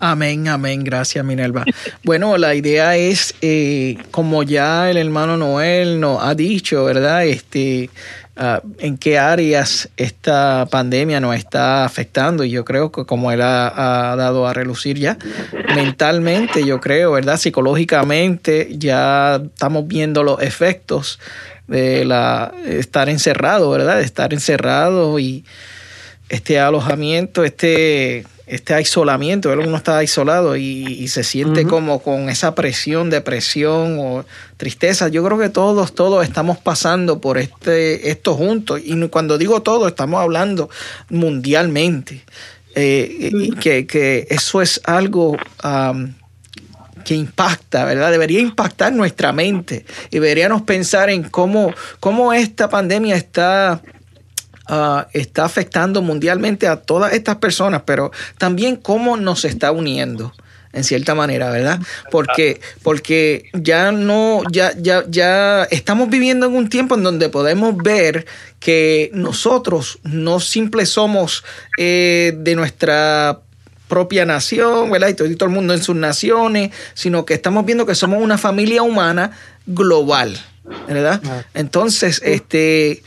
Amén, amén. Gracias, Minerva. Bueno, la idea es, eh, como ya el hermano Noel nos ha dicho, ¿verdad? Este, ah, en qué áreas esta pandemia nos está afectando. Y yo creo que como él ha, ha dado a relucir ya, mentalmente, yo creo, ¿verdad? Psicológicamente, ya estamos viendo los efectos de la estar encerrado, ¿verdad? De estar encerrado y este alojamiento, este, este aislamiento, uno está aislado y, y se siente como con esa presión, depresión o tristeza. Yo creo que todos, todos estamos pasando por este, esto juntos. Y cuando digo todo, estamos hablando mundialmente. Eh, y que, que eso es algo que impacta, ¿verdad? Debería impactar nuestra mente y deberíamos pensar en cómo, cómo esta pandemia está ah, está afectando mundialmente a todas estas personas, pero también cómo nos está uniendo en cierta manera, ¿verdad? Porque, porque ya no, ya, ya, ya estamos viviendo en un tiempo en donde podemos ver que nosotros no simple somos eh, de nuestra propia nación, ¿verdad? Y todo, y todo el mundo en sus naciones, sino que estamos viendo que somos una familia humana global, ¿verdad? Ah. Entonces, este,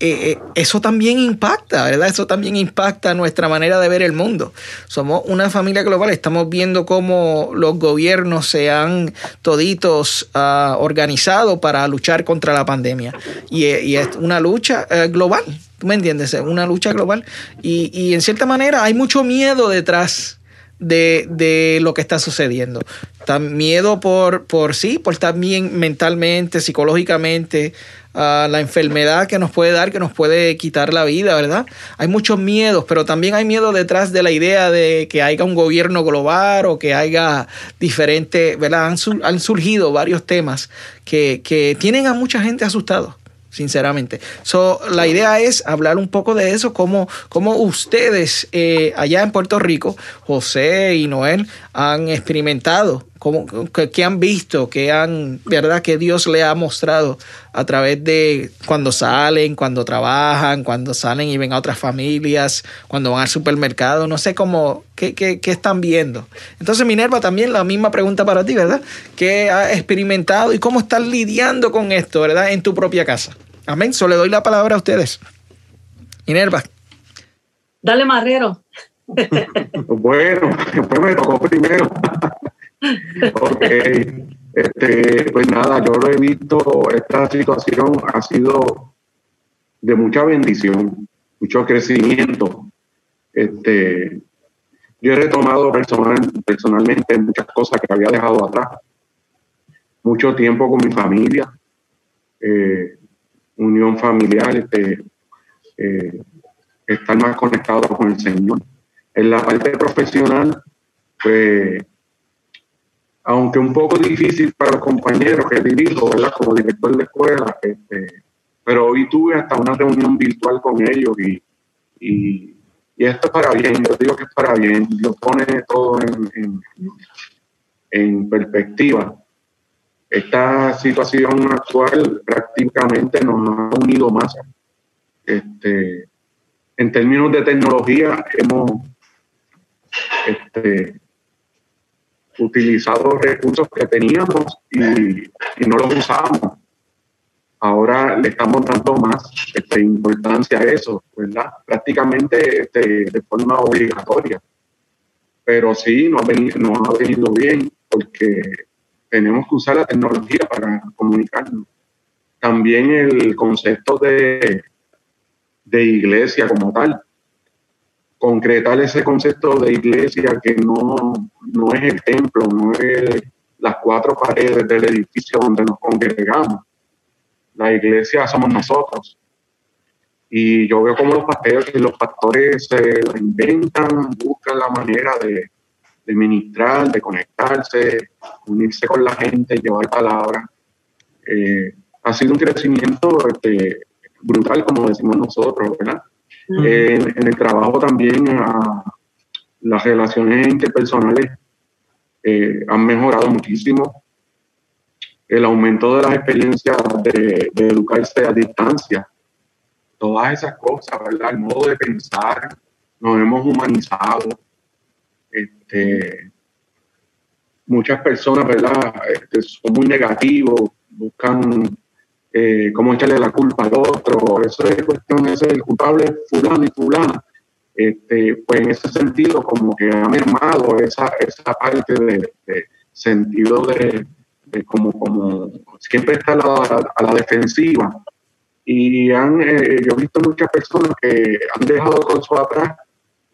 eh, eh, eso también impacta, ¿verdad? Eso también impacta nuestra manera de ver el mundo. Somos una familia global, estamos viendo cómo los gobiernos se han toditos ah, organizado para luchar contra la pandemia. Y, eh, es una lucha global, ¿tú me entiendes? Es una lucha global. Y, en cierta manera hay mucho miedo detrás de, de lo que está sucediendo. Miedo por, por sí, por estar bien mentalmente, psicológicamente, la enfermedad que nos puede dar, que nos puede quitar la vida, ¿verdad? Hay muchos miedos, pero también hay miedo detrás de la idea de que haya un gobierno global o que haya diferentes, ¿verdad? Han surgido varios temas que, que tienen a mucha gente asustada sinceramente. So, la idea es hablar un poco de eso, cómo, cómo ustedes eh, allá en Puerto Rico, José y Noel, han experimentado, cómo, qué, qué han visto, qué han, verdad, que Dios le ha mostrado a través de cuando salen, cuando trabajan, cuando salen y ven a otras familias, cuando van al supermercado, no sé cómo, qué, qué, qué están viendo. Entonces, Minerva, también la misma pregunta para ti, ¿verdad? ¿Qué has experimentado y cómo estás lidiando con esto, ¿verdad? En tu propia casa. Amén. Solo le doy la palabra a ustedes. Minerva. Dale, Marrero. Bueno, pues me tocó primero. Ok. Este, pues nada, yo lo he visto, esta situación ha sido de mucha bendición, mucho crecimiento. Este, yo he retomado personal, personalmente muchas cosas que había dejado atrás. Mucho tiempo con mi familia, eh, unión familiar, este, eh, estar más conectado con el Señor. En la parte profesional, pues, aunque un poco difícil para los compañeros que dirijo. Como director de escuela, este, pero hoy tuve hasta una reunión virtual con ellos y, y, y esto es para bien, yo digo que es para bien, Dios pone todo en, en- en perspectiva, esta situación actual prácticamente nos ha unido más. Este, en términos de tecnología, hemos este, utilizado recursos que teníamos y, y no los usábamos. Ahora le estamos dando más este, importancia a eso, ¿verdad? Prácticamente este, de forma obligatoria. Pero sí, nos ha, venido, nos ha venido bien porque tenemos que usar la tecnología para comunicarnos. También el concepto de, de iglesia como tal. Concretar ese concepto de iglesia que no, no es el templo, no es las cuatro paredes del edificio donde nos congregamos. La iglesia somos nosotros. Y yo veo como los pastores, los pastores se inventan, buscan la manera de, de ministrar, de conectarse, unirse con la gente, llevar palabras. Eh, ha sido un crecimiento este, brutal, como decimos nosotros, ¿verdad? Eh, en, el trabajo también las relaciones interpersonales eh, han mejorado muchísimo. El aumento de las experiencias de, de educarse a distancia, todas esas cosas, ¿verdad? El modo de pensar, nos hemos humanizado. Este, muchas personas, ¿verdad? Este, son muy negativos, buscan eh, cómo echarle la culpa al otro, eso es cuestión, ese es el culpable fulano y fulana. Este, pues en ese sentido como que ha mermado esa, esa parte de, sentido de, de, como, como siempre está a la, defensiva. Y han, eh, yo he visto muchas personas que han dejado todo eso atrás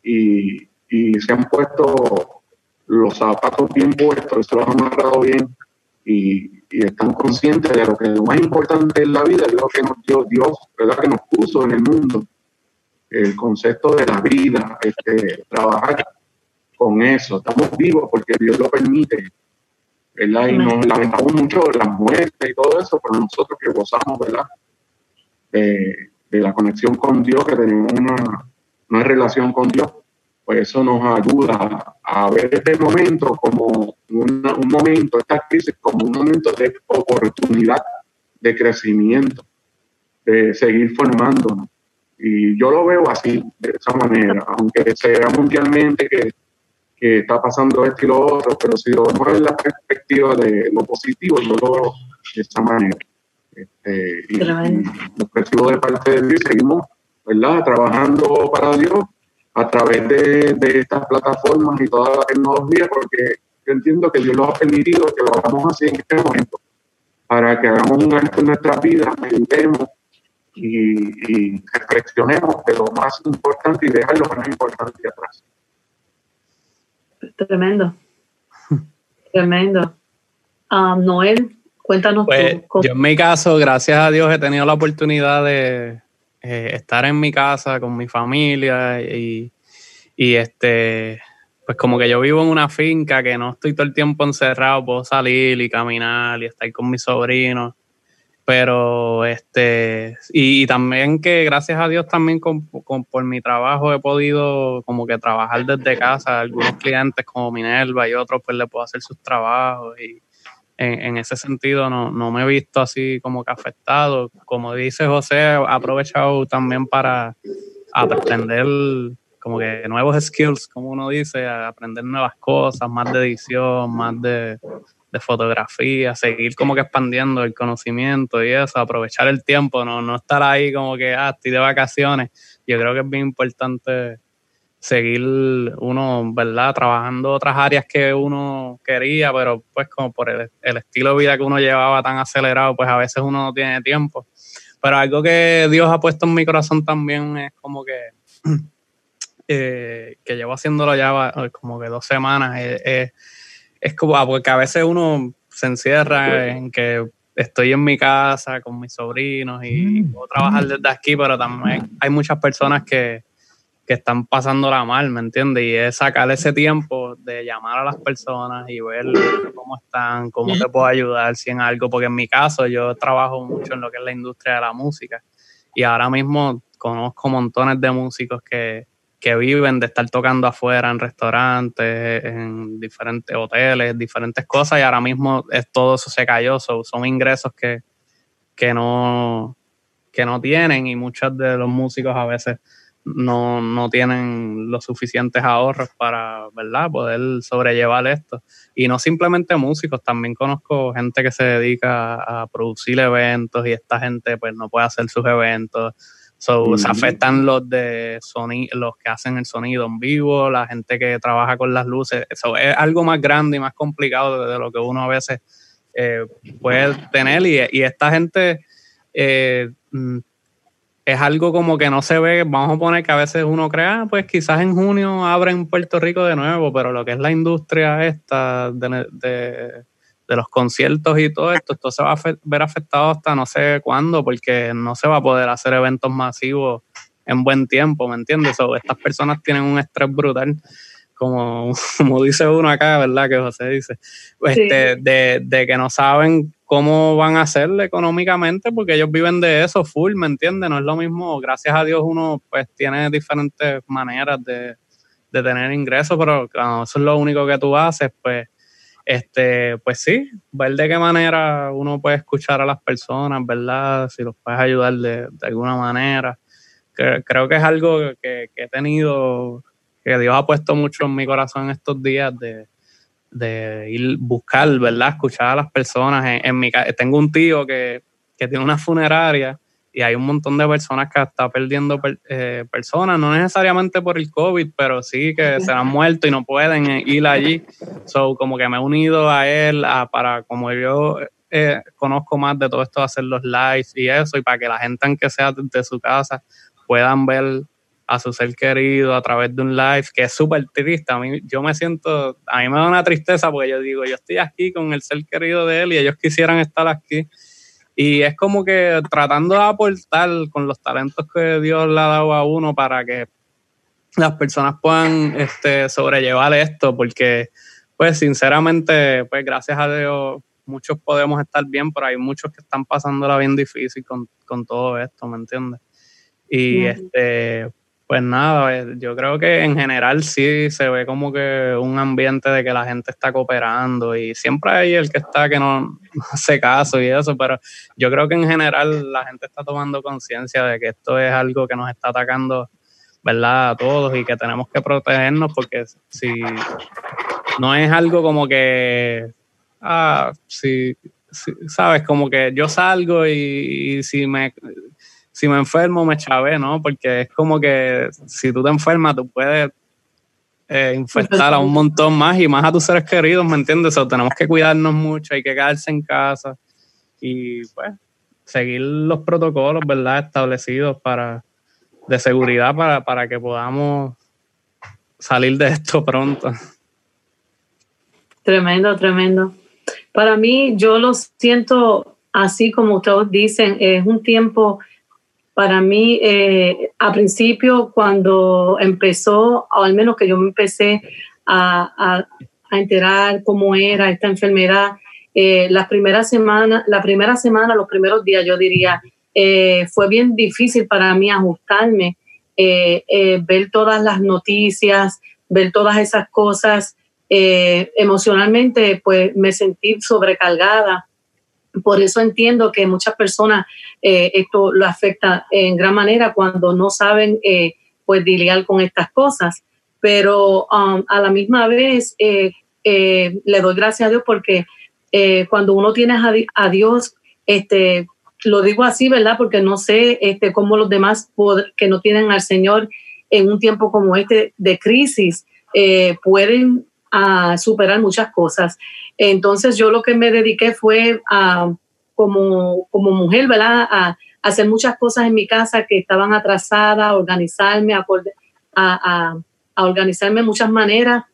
y, y se han puesto los zapatos bien puestos, se los han amarrado bien y, y están conscientes de lo que lo más importante en la vida es lo que nos dio Dios, ¿verdad? que nos puso en el mundo. El concepto de la vida, este, trabajar con eso. Estamos vivos porque Dios lo permite. ¿verdad? Y nos lamentamos mucho la muerte y todo eso, pero nosotros que gozamos ¿verdad? De, de la conexión con Dios, que tenemos una, una relación con Dios, pues eso nos ayuda a ver este momento como una, un momento, esta crisis como un momento de oportunidad, de crecimiento, de seguir formándonos. Y yo lo veo así, de esa manera, aunque sea mundialmente que, que está pasando esto y lo otro, pero si lo vemos en la perspectiva de lo positivo, yo lo veo de esa manera. Este, y, y lo percibo de parte de Dios, seguimos ¿verdad? trabajando para Dios a través de, de, estas plataformas y toda la tecnología, porque yo entiendo que Dios lo ha permitido que lo hagamos así en este momento, para que hagamos un acto en nuestra vida, meditemos y, y reflexionemos de lo más importante y dejar lo menos importante atrás. Tremendo. Tremendo. Um, Noel, cuéntanos pues, tú. Yo en mi caso, gracias a Dios, he tenido la oportunidad de eh, estar en mi casa con mi familia y, y, este, pues como que yo vivo en una finca que no estoy todo el tiempo encerrado, puedo salir y caminar y estar con mis sobrinos. Pero este, y, también que gracias a Dios también con, con, por mi trabajo he podido como que trabajar desde casa. Algunos clientes como Minerva y otros pues le puedo hacer sus trabajos y, en, ese sentido no, no, me he visto así como que afectado. Como dice José, he aprovechado también para aprender como que nuevos skills, como uno dice, aprender nuevas cosas, más de edición, más de, de fotografía, seguir como que expandiendo el conocimiento y eso, aprovechar el tiempo, no, no estar ahí como que, ah, estoy de vacaciones. Yo creo que es bien importante seguir uno, ¿verdad? Trabajando otras áreas que uno quería, pero pues como por el, el, estilo de vida que uno llevaba tan acelerado, pues a veces uno no tiene tiempo. Pero algo que Dios ha puesto en mi corazón también es como que, eh, que llevo haciéndolo ya como que dos semanas, es, es, es como, ah, porque a veces uno se encierra en que estoy en mi casa con mis sobrinos y mm. puedo trabajar desde aquí, pero también hay muchas personas que que están pasándola mal, ¿me entiendes? Y es sacar ese tiempo de llamar a las personas y ver cómo están, cómo te puedo ayudar, si en algo, porque en mi caso yo trabajo mucho en lo que es la industria de la música y ahora mismo conozco montones de músicos que, que viven de estar tocando afuera en restaurantes, en diferentes hoteles, diferentes cosas, y ahora mismo es, todo eso se cayó, son ingresos que, que, no, que no tienen y muchos de los músicos a veces no, no tienen los suficientes ahorros para, ¿verdad?, poder sobrellevar esto. Y no simplemente músicos, también conozco gente que se dedica a producir eventos y esta gente pues no puede hacer sus eventos. So, Se afectan los de sonido, los que hacen el sonido en vivo, la gente que trabaja con las luces. Eso es algo más grande y más complicado de, lo que uno a veces eh, puede tener. Y, y esta gente eh, mm, es algo como que no se ve, vamos a poner que a veces uno crea, ah, pues quizás en junio abren Puerto Rico de nuevo, pero lo que es la industria esta de, los conciertos y todo esto, esto se va a ver afectado hasta no sé cuándo, porque no se va a poder hacer eventos masivos en buen tiempo, ¿me entiendes? O estas personas tienen un estrés brutal. Como, como dice uno acá, ¿verdad? Que José dice, este, de, de que no saben cómo van a hacerle económicamente, porque ellos viven de eso full, ¿me entiendes? No es lo mismo, gracias a Dios uno pues tiene diferentes maneras de, tener ingresos, pero cuando eso es lo único que tú haces, pues, este, pues sí, ver de qué manera uno puede escuchar a las personas, ¿verdad? Si los puedes ayudar de, alguna manera. creo que es algo que, que he tenido, que Dios ha puesto mucho en mi corazón estos días de de ir buscar, ¿verdad? Escuchar a las personas. En, mi tengo un tío que, tiene una funeraria y hay un montón de personas que está perdiendo eh, personas, no necesariamente por el COVID, pero sí que se han muerto y no pueden eh, ir allí. So, como que me he unido a él para, como yo eh, conozco más de todo esto, hacer los lives y eso, y para que la gente, aunque sea de su casa, puedan ver a su ser querido a través de un live, que es súper triste. A mí, yo me siento, a mí me da una tristeza porque yo digo, yo estoy aquí con el ser querido de él y ellos quisieran estar aquí. Y es como que tratando de aportar con los talentos que Dios le ha dado a uno para que las personas puedan este, sobrellevar esto, porque pues sinceramente, pues gracias a Dios, muchos podemos estar bien, pero hay muchos que están pasándola bien difícil con, con todo esto, ¿me entiendes? Y este, pues nada, eh, yo creo que en general sí se ve como que un ambiente de que la gente está cooperando y siempre hay el que está que no, hace caso y eso, pero yo creo que en general la gente está tomando conciencia de que esto es algo que nos está atacando, ¿verdad? A todos y que tenemos que protegernos porque si no es algo como que, ah, si, sabes, como que yo salgo y si me si me enfermo me chavé, ¿no? Porque es como que si tú te enfermas, tú puedes eh, infectar a un montón más y más a tus seres queridos, ¿me entiendes? O tenemos que cuidarnos mucho, hay que quedarse en casa y pues seguir los protocolos, ¿verdad? Establecidos para de seguridad para, para que podamos salir de esto pronto. Tremendo, tremendo. Para mí, yo lo siento así como ustedes dicen, es un tiempo para mí, eh, a principio, cuando empezó, o al menos que yo me empecé a, enterar cómo era esta enfermedad, eh, las primeras semanas, la primera semana, los primeros días, yo diría, eh, fue bien difícil para mí ajustarme, ver todas las noticias, ver todas esas cosas. emocionalmente, pues me sentí sobrecargada por eso entiendo que muchas personas eh, esto lo afecta en gran manera cuando no saben eh, pues lidiar con estas cosas. Pero um, a la misma vez eh, le doy gracias a Dios porque cuando uno tiene a, Dios, este, lo digo así, ¿verdad? Porque no sé este, cómo los demás que no tienen al Señor en un tiempo como este de crisis pueden ah, superar muchas cosas. Entonces yo lo que me dediqué fue a, como, como mujer, ¿verdad? A, hacer muchas cosas en mi casa que estaban atrasadas, a organizarme, a, organizarme de muchas maneras.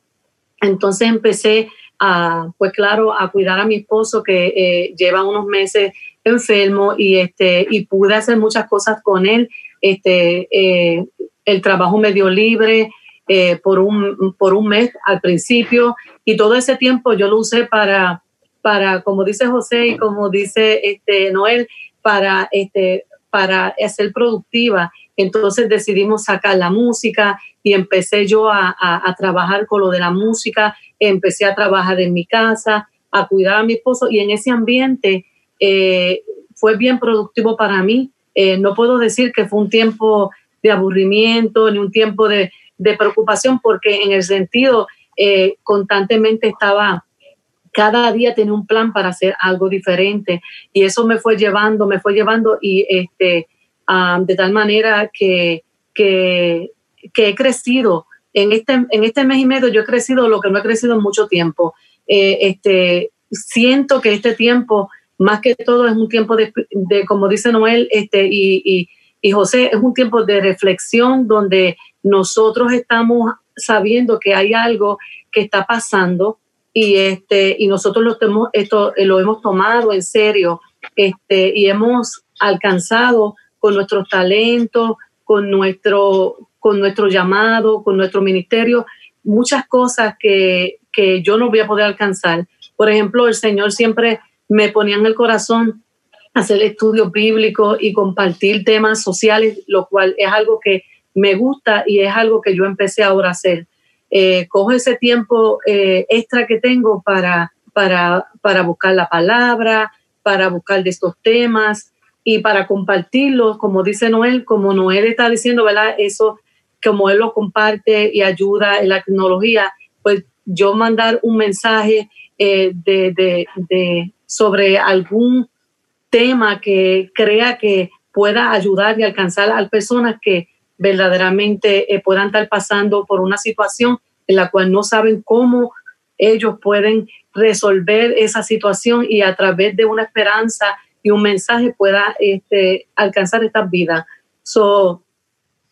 Entonces empecé a, pues claro, a cuidar a mi esposo que eh, lleva unos meses enfermo y, este, y pude hacer muchas cosas con él. Este, eh, el trabajo me dio libre, eh, por, un, por un mes al principio y todo ese tiempo yo lo usé para, para como dice José y como dice este, Noel, para, este, para ser productiva. Entonces decidimos sacar la música, y empecé yo a, a, trabajar con lo de la música, empecé a trabajar en mi casa, a cuidar a mi esposo y en ese ambiente eh, fue bien productivo para mí. Eh, no puedo decir que fue un tiempo de aburrimiento ni un tiempo de, de preocupación porque en el sentido eh, constantemente estaba cada día tenía un plan para hacer algo diferente y eso me fue llevando, me fue llevando y este, um, de tal manera que, que, he crecido. En este, en este mes y medio yo he crecido lo que no he crecido en mucho tiempo. Eh, este, siento que este tiempo, más que todo, es un tiempo de, como dice Noel este, y, y José, es un tiempo de reflexión donde nosotros estamos sabiendo que hay algo que está pasando y este y nosotros lo hemos esto lo hemos tomado en serio este y hemos alcanzado con nuestros talentos con nuestro con nuestro llamado con nuestro ministerio muchas cosas que, que yo no voy a poder alcanzar. Por ejemplo el señor siempre me ponía en el corazón hacer estudios bíblicos y compartir temas sociales lo cual es algo que me gusta y es algo que yo empecé ahora a hacer eh, cojo ese tiempo eh, extra que tengo para, para, para buscar la palabra, para buscar de estos temas y para compartirlos, como dice Noel, como Noel está diciendo, ¿verdad? Eso, como él lo comparte y ayuda en la tecnología, pues yo mandar un mensaje eh, de, de, de, sobre algún tema que crea que pueda ayudar y alcanzar a personas que verdaderamente eh, puedan estar pasando por una situación en la cual no saben cómo ellos pueden resolver esa situación y a través de una esperanza y un mensaje pueda este, alcanzar estas vidas. So,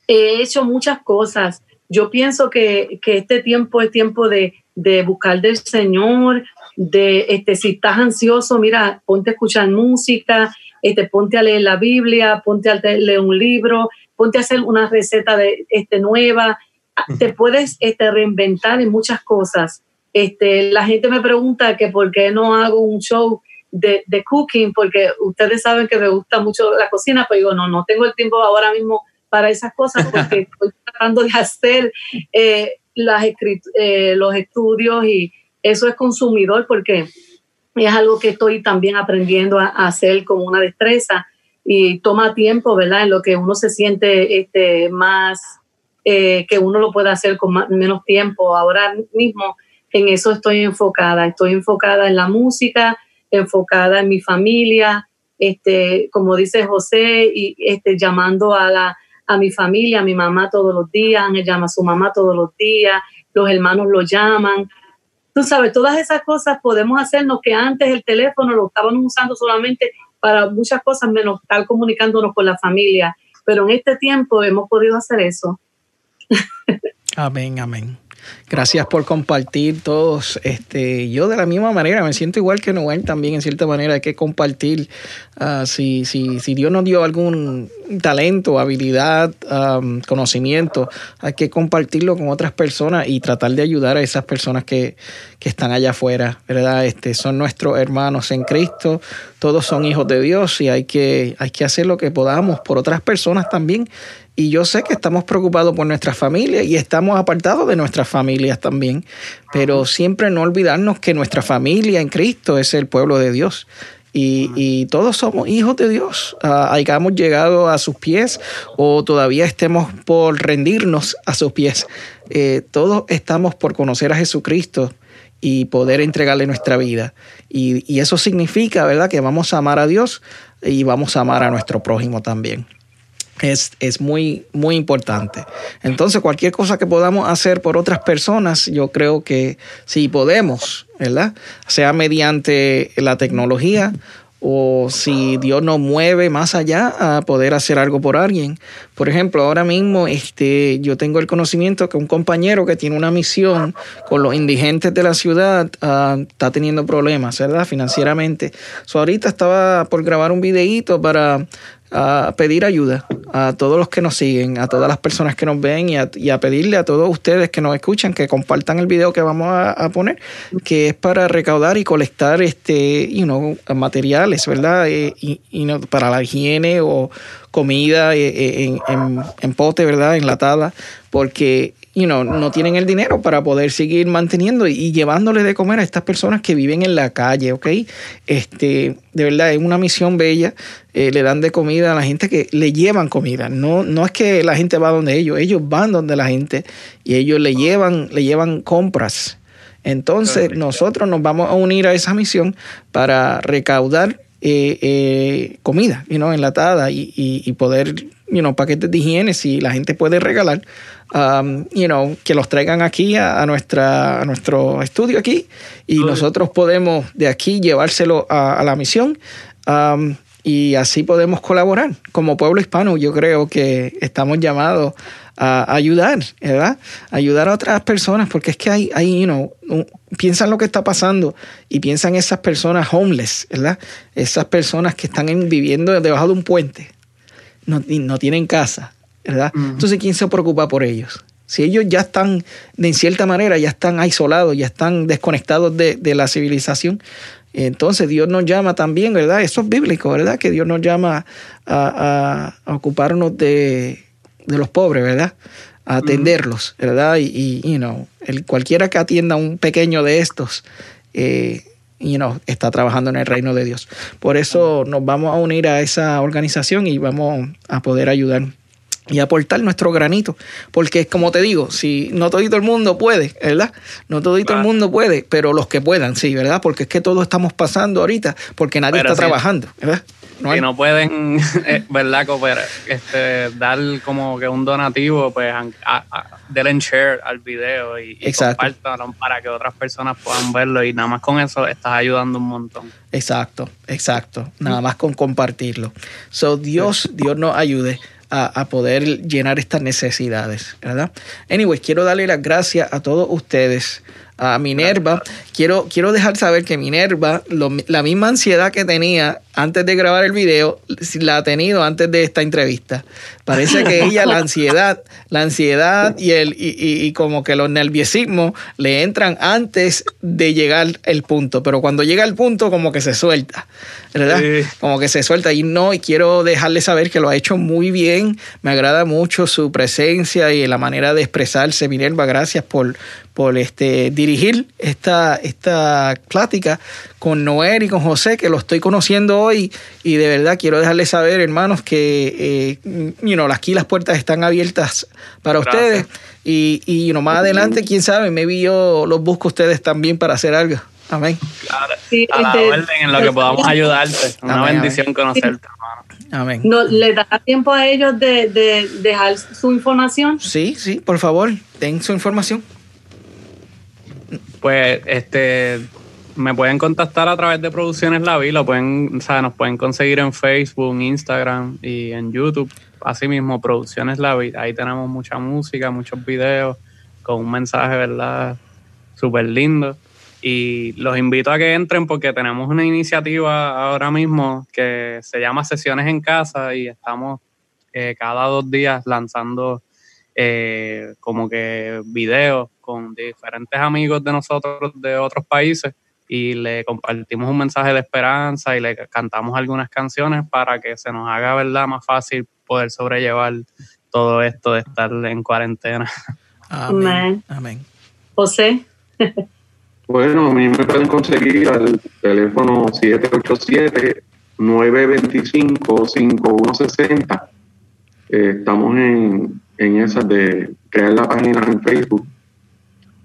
he hecho muchas cosas. Yo pienso que, que este tiempo es tiempo de, de, buscar del Señor, de este, si estás ansioso, mira, ponte a escuchar música, este, ponte a leer la Biblia, ponte a leer un libro, ponte a hacer una receta de, este, nueva, te puedes este, reinventar en muchas cosas. Este, la gente me pregunta que por qué no hago un show de, de, cooking, porque ustedes saben que me gusta mucho la cocina, pero digo, no, no tengo el tiempo ahora mismo para esas cosas porque estoy tratando de hacer eh, las eh, los estudios y eso es consumidor porque es algo que estoy también aprendiendo a, a hacer como una destreza y toma tiempo, ¿verdad? En lo que uno se siente este, más, eh, que uno lo pueda hacer con menos tiempo. Ahora mismo en eso estoy enfocada. Estoy enfocada en la música, enfocada en mi familia, este, como dice José, y este, llamando a, la, a mi familia, a mi mamá todos los días, me llama a su mamá todos los días, los hermanos lo llaman. Tú sabes, todas esas cosas podemos hacernos que antes el teléfono lo estábamos usando solamente para muchas cosas menos estar comunicándonos con la familia. Pero en este tiempo hemos podido hacer eso. amén, amén. Gracias por compartir todos. Este, yo de la misma manera me siento igual que Noel también en cierta manera hay que compartir. Uh, si, si, si, Dios nos dio algún talento, habilidad, um, conocimiento, hay que compartirlo con otras personas y tratar de ayudar a esas personas que, que están allá afuera, ¿verdad? Este, son nuestros hermanos en Cristo, todos son hijos de Dios y hay que, hay que hacer lo que podamos por otras personas también y yo sé que estamos preocupados por nuestra familia y estamos apartados de nuestras familias también, pero siempre no olvidarnos que nuestra familia en Cristo es el pueblo de Dios. Y, y, todos somos hijos de Dios. Uh, hayamos llegado a sus pies o todavía estemos por rendirnos a sus pies. Eh, todos estamos por conocer a Jesucristo y poder entregarle nuestra vida. Y, y eso significa, ¿verdad?, que vamos a amar a Dios y vamos a amar a nuestro prójimo también es, es, muy, muy importante. Entonces, cualquier cosa que podamos hacer por otras personas, yo creo que si podemos, ¿verdad? Sea mediante la tecnología o si Dios nos mueve más allá a poder hacer algo por alguien. Por ejemplo, ahora mismo este, yo tengo el conocimiento que un compañero que tiene una misión con los indigentes de la ciudad uh, está teniendo problemas, ¿verdad? Financieramente. So, ahorita estaba por grabar un videíto para a pedir ayuda a todos los que nos siguen, a todas las personas que nos ven y a, pedirle a todos ustedes que nos escuchan que compartan el video que vamos a, poner, que es para recaudar y colectar este, you know, materiales, ¿verdad? Eh, y, no, para la higiene o comida eh, en, en, en pote, ¿verdad? Enlatada, porque you know, no tienen el dinero para poder seguir manteniendo y, y llevándole de comer a estas personas que viven en la calle, ¿ok? Este, de verdad, es una misión bella. Eh, le dan de comida a la gente que le llevan comida. No, no es que la gente va donde ellos, ellos van donde la gente y ellos le llevan, le llevan compras. Entonces, nosotros nos vamos a unir a esa misión para recaudar eh, eh, comida, you know, enlatada y, y, y poder, you know, paquetes de higiene si la gente puede regalar, um, you know, que los traigan aquí a, a nuestra, a nuestro estudio aquí y nosotros podemos de aquí llevárselo a, a la misión. um, y así podemos colaborar. Como pueblo hispano, yo creo que estamos llamados a ayudar, ¿verdad? Ayudar a otras personas, porque es que hay, hay you know, piensan lo que está pasando y piensan esas personas homeless, ¿verdad? Esas personas que están en- viviendo debajo de un puente, no, no tienen casa, ¿verdad? Entonces, ¿quién se preocupa por ellos? Si ellos ya están, de en cierta manera, ya están aislados, ya están desconectados de, de la civilización, entonces Dios nos llama también, ¿verdad? Eso es bíblico, ¿verdad? Que Dios nos llama a, a- a ocuparnos de, de los pobres, ¿verdad? A atenderlos, ¿verdad? Y, y, you know, el, cualquiera que atienda a un pequeño de estos, eh, you know, está trabajando en el reino de Dios. Por eso nos vamos a unir a esa organización y vamos a poder ayudar y aportar nuestro granito. Porque, como te digo, si no todo el mundo puede, ¿verdad? No todo el Claro. mundo puede, pero los que puedan, sí, ¿verdad? Porque es que todos estamos pasando ahorita porque nadie Pero está sí. trabajando, ¿verdad? No si no pueden, eh, ¿verdad? Cooperar, este, dar como que un donativo, pues a, a- denle en share al video y, y para que otras personas puedan verlo y nada más con eso estás ayudando un montón. Exacto, exacto. Nada más con compartirlo. So, Dios, Dios nos ayude a, a poder llenar estas necesidades, ¿verdad? Anyways, quiero darle las gracias a todos ustedes. A Minerva, quiero, quiero dejar saber que Minerva, lo- la misma ansiedad que tenía antes de grabar el video, la ha tenido antes de esta entrevista. Parece que ella, la ansiedad, la ansiedad y, el, y, y- y como que los nerviosismos le entran antes de llegar el punto, pero cuando llega el punto como que se suelta, ¿verdad? Sí. Como que se suelta y no, y quiero dejarle saber que lo ha hecho muy bien, me agrada mucho su presencia y la manera de expresarse, Minerva, gracias por, por este, dirigir esta, esta plática con Noel y con José, que lo estoy conociendo hoy y de verdad quiero dejarles saber, hermanos, que eh, you know, aquí las puertas están abiertas para Gracias. ustedes y, y you know, más adelante, quién sabe, maybe yo los busco a ustedes también para hacer algo. Amén. Claro, Sí, a la este, orden en lo que podamos ayudarte. Una Amén, bendición conocerte, hermano. Amén. No, ¿Le dará tiempo a ellos de, de dejar su información? Sí, sí, por favor, den su información. Pues este me pueden contactar a través de Producciones La Vila, pueden, o sea, nos pueden conseguir en Facebook, Instagram y en YouTube. Asimismo, Producciones La Vila. Ahí tenemos mucha música, muchos videos con un mensaje, ¿verdad? Súper lindo. Y los invito a que entren porque tenemos una iniciativa ahora mismo que se llama Sesiones en Casa y estamos eh, cada dos días lanzando eh, como que videos con diferentes amigos de nosotros de otros países y le compartimos un mensaje de esperanza y le cantamos algunas canciones para que se nos haga verdad más fácil poder sobrellevar todo esto de estar en cuarentena. Amén. Amén. José, Bueno, a mí me pueden conseguir al teléfono 787-925-5160. Eh, estamos en, en esas de crear la página en Facebook.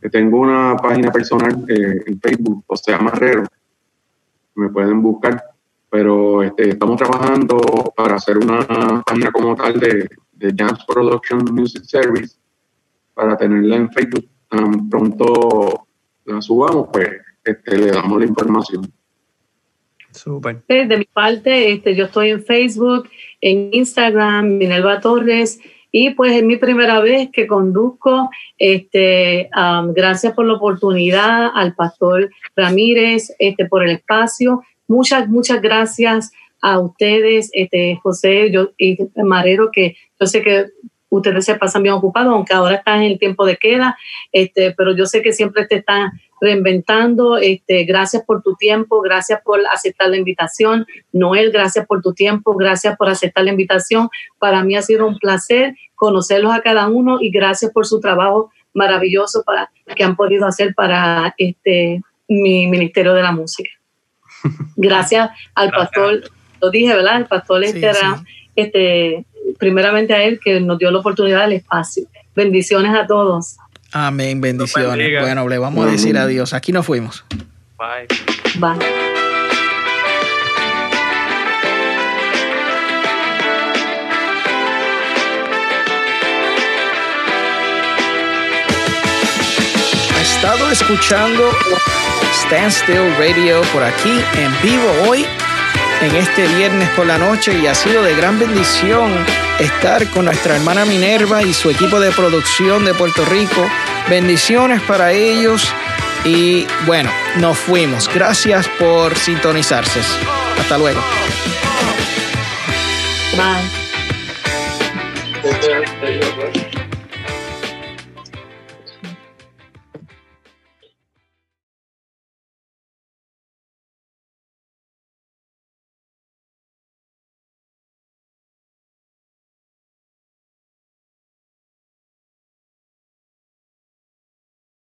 Tengo una página personal eh, en Facebook, José Marrero. Me pueden buscar. Pero este, estamos trabajando para hacer una página como tal de, de Jams Production Music Service para tenerla en Facebook. Tan pronto la subamos, pues este, le damos la información. Súper. Eh, de mi parte, este, yo estoy en Facebook, en Instagram, Minerva Torres, y pues es mi primera vez que conduzco. Este, gracias por la oportunidad al pastor Ramírez, este, por el espacio. Muchas, muchas gracias a ustedes, este, José yo, y Marero, que yo sé que ustedes se pasan bien ocupados, aunque ahora están en el tiempo de queda, este, pero yo sé que siempre te están reinventando. Este, gracias por tu tiempo, gracias por aceptar la invitación. Noel, gracias por tu tiempo, gracias por aceptar la invitación. Para mí ha sido un placer conocerlos a cada uno y gracias por su trabajo maravilloso para, que han podido hacer para este, mi Ministerio de la Música. Gracias al Gracias. pastor, lo dije, ¿verdad? El pastor Sí, este era, sí. este, primeramente a él que nos dio la oportunidad del espacio. Bendiciones a todos. Amén, bendiciones. Bueno, le vamos a decir adiós. Aquí nos fuimos. Bye. Bye. Ha estado escuchando Stand Still Radio por aquí en vivo hoy, en este viernes por la noche, y ha sido de gran bendición estar con nuestra hermana Minerva y su equipo de producción de Puerto Rico. Bendiciones para ellos y bueno, nos fuimos. Gracias por sintonizarse. Hasta luego. Bye.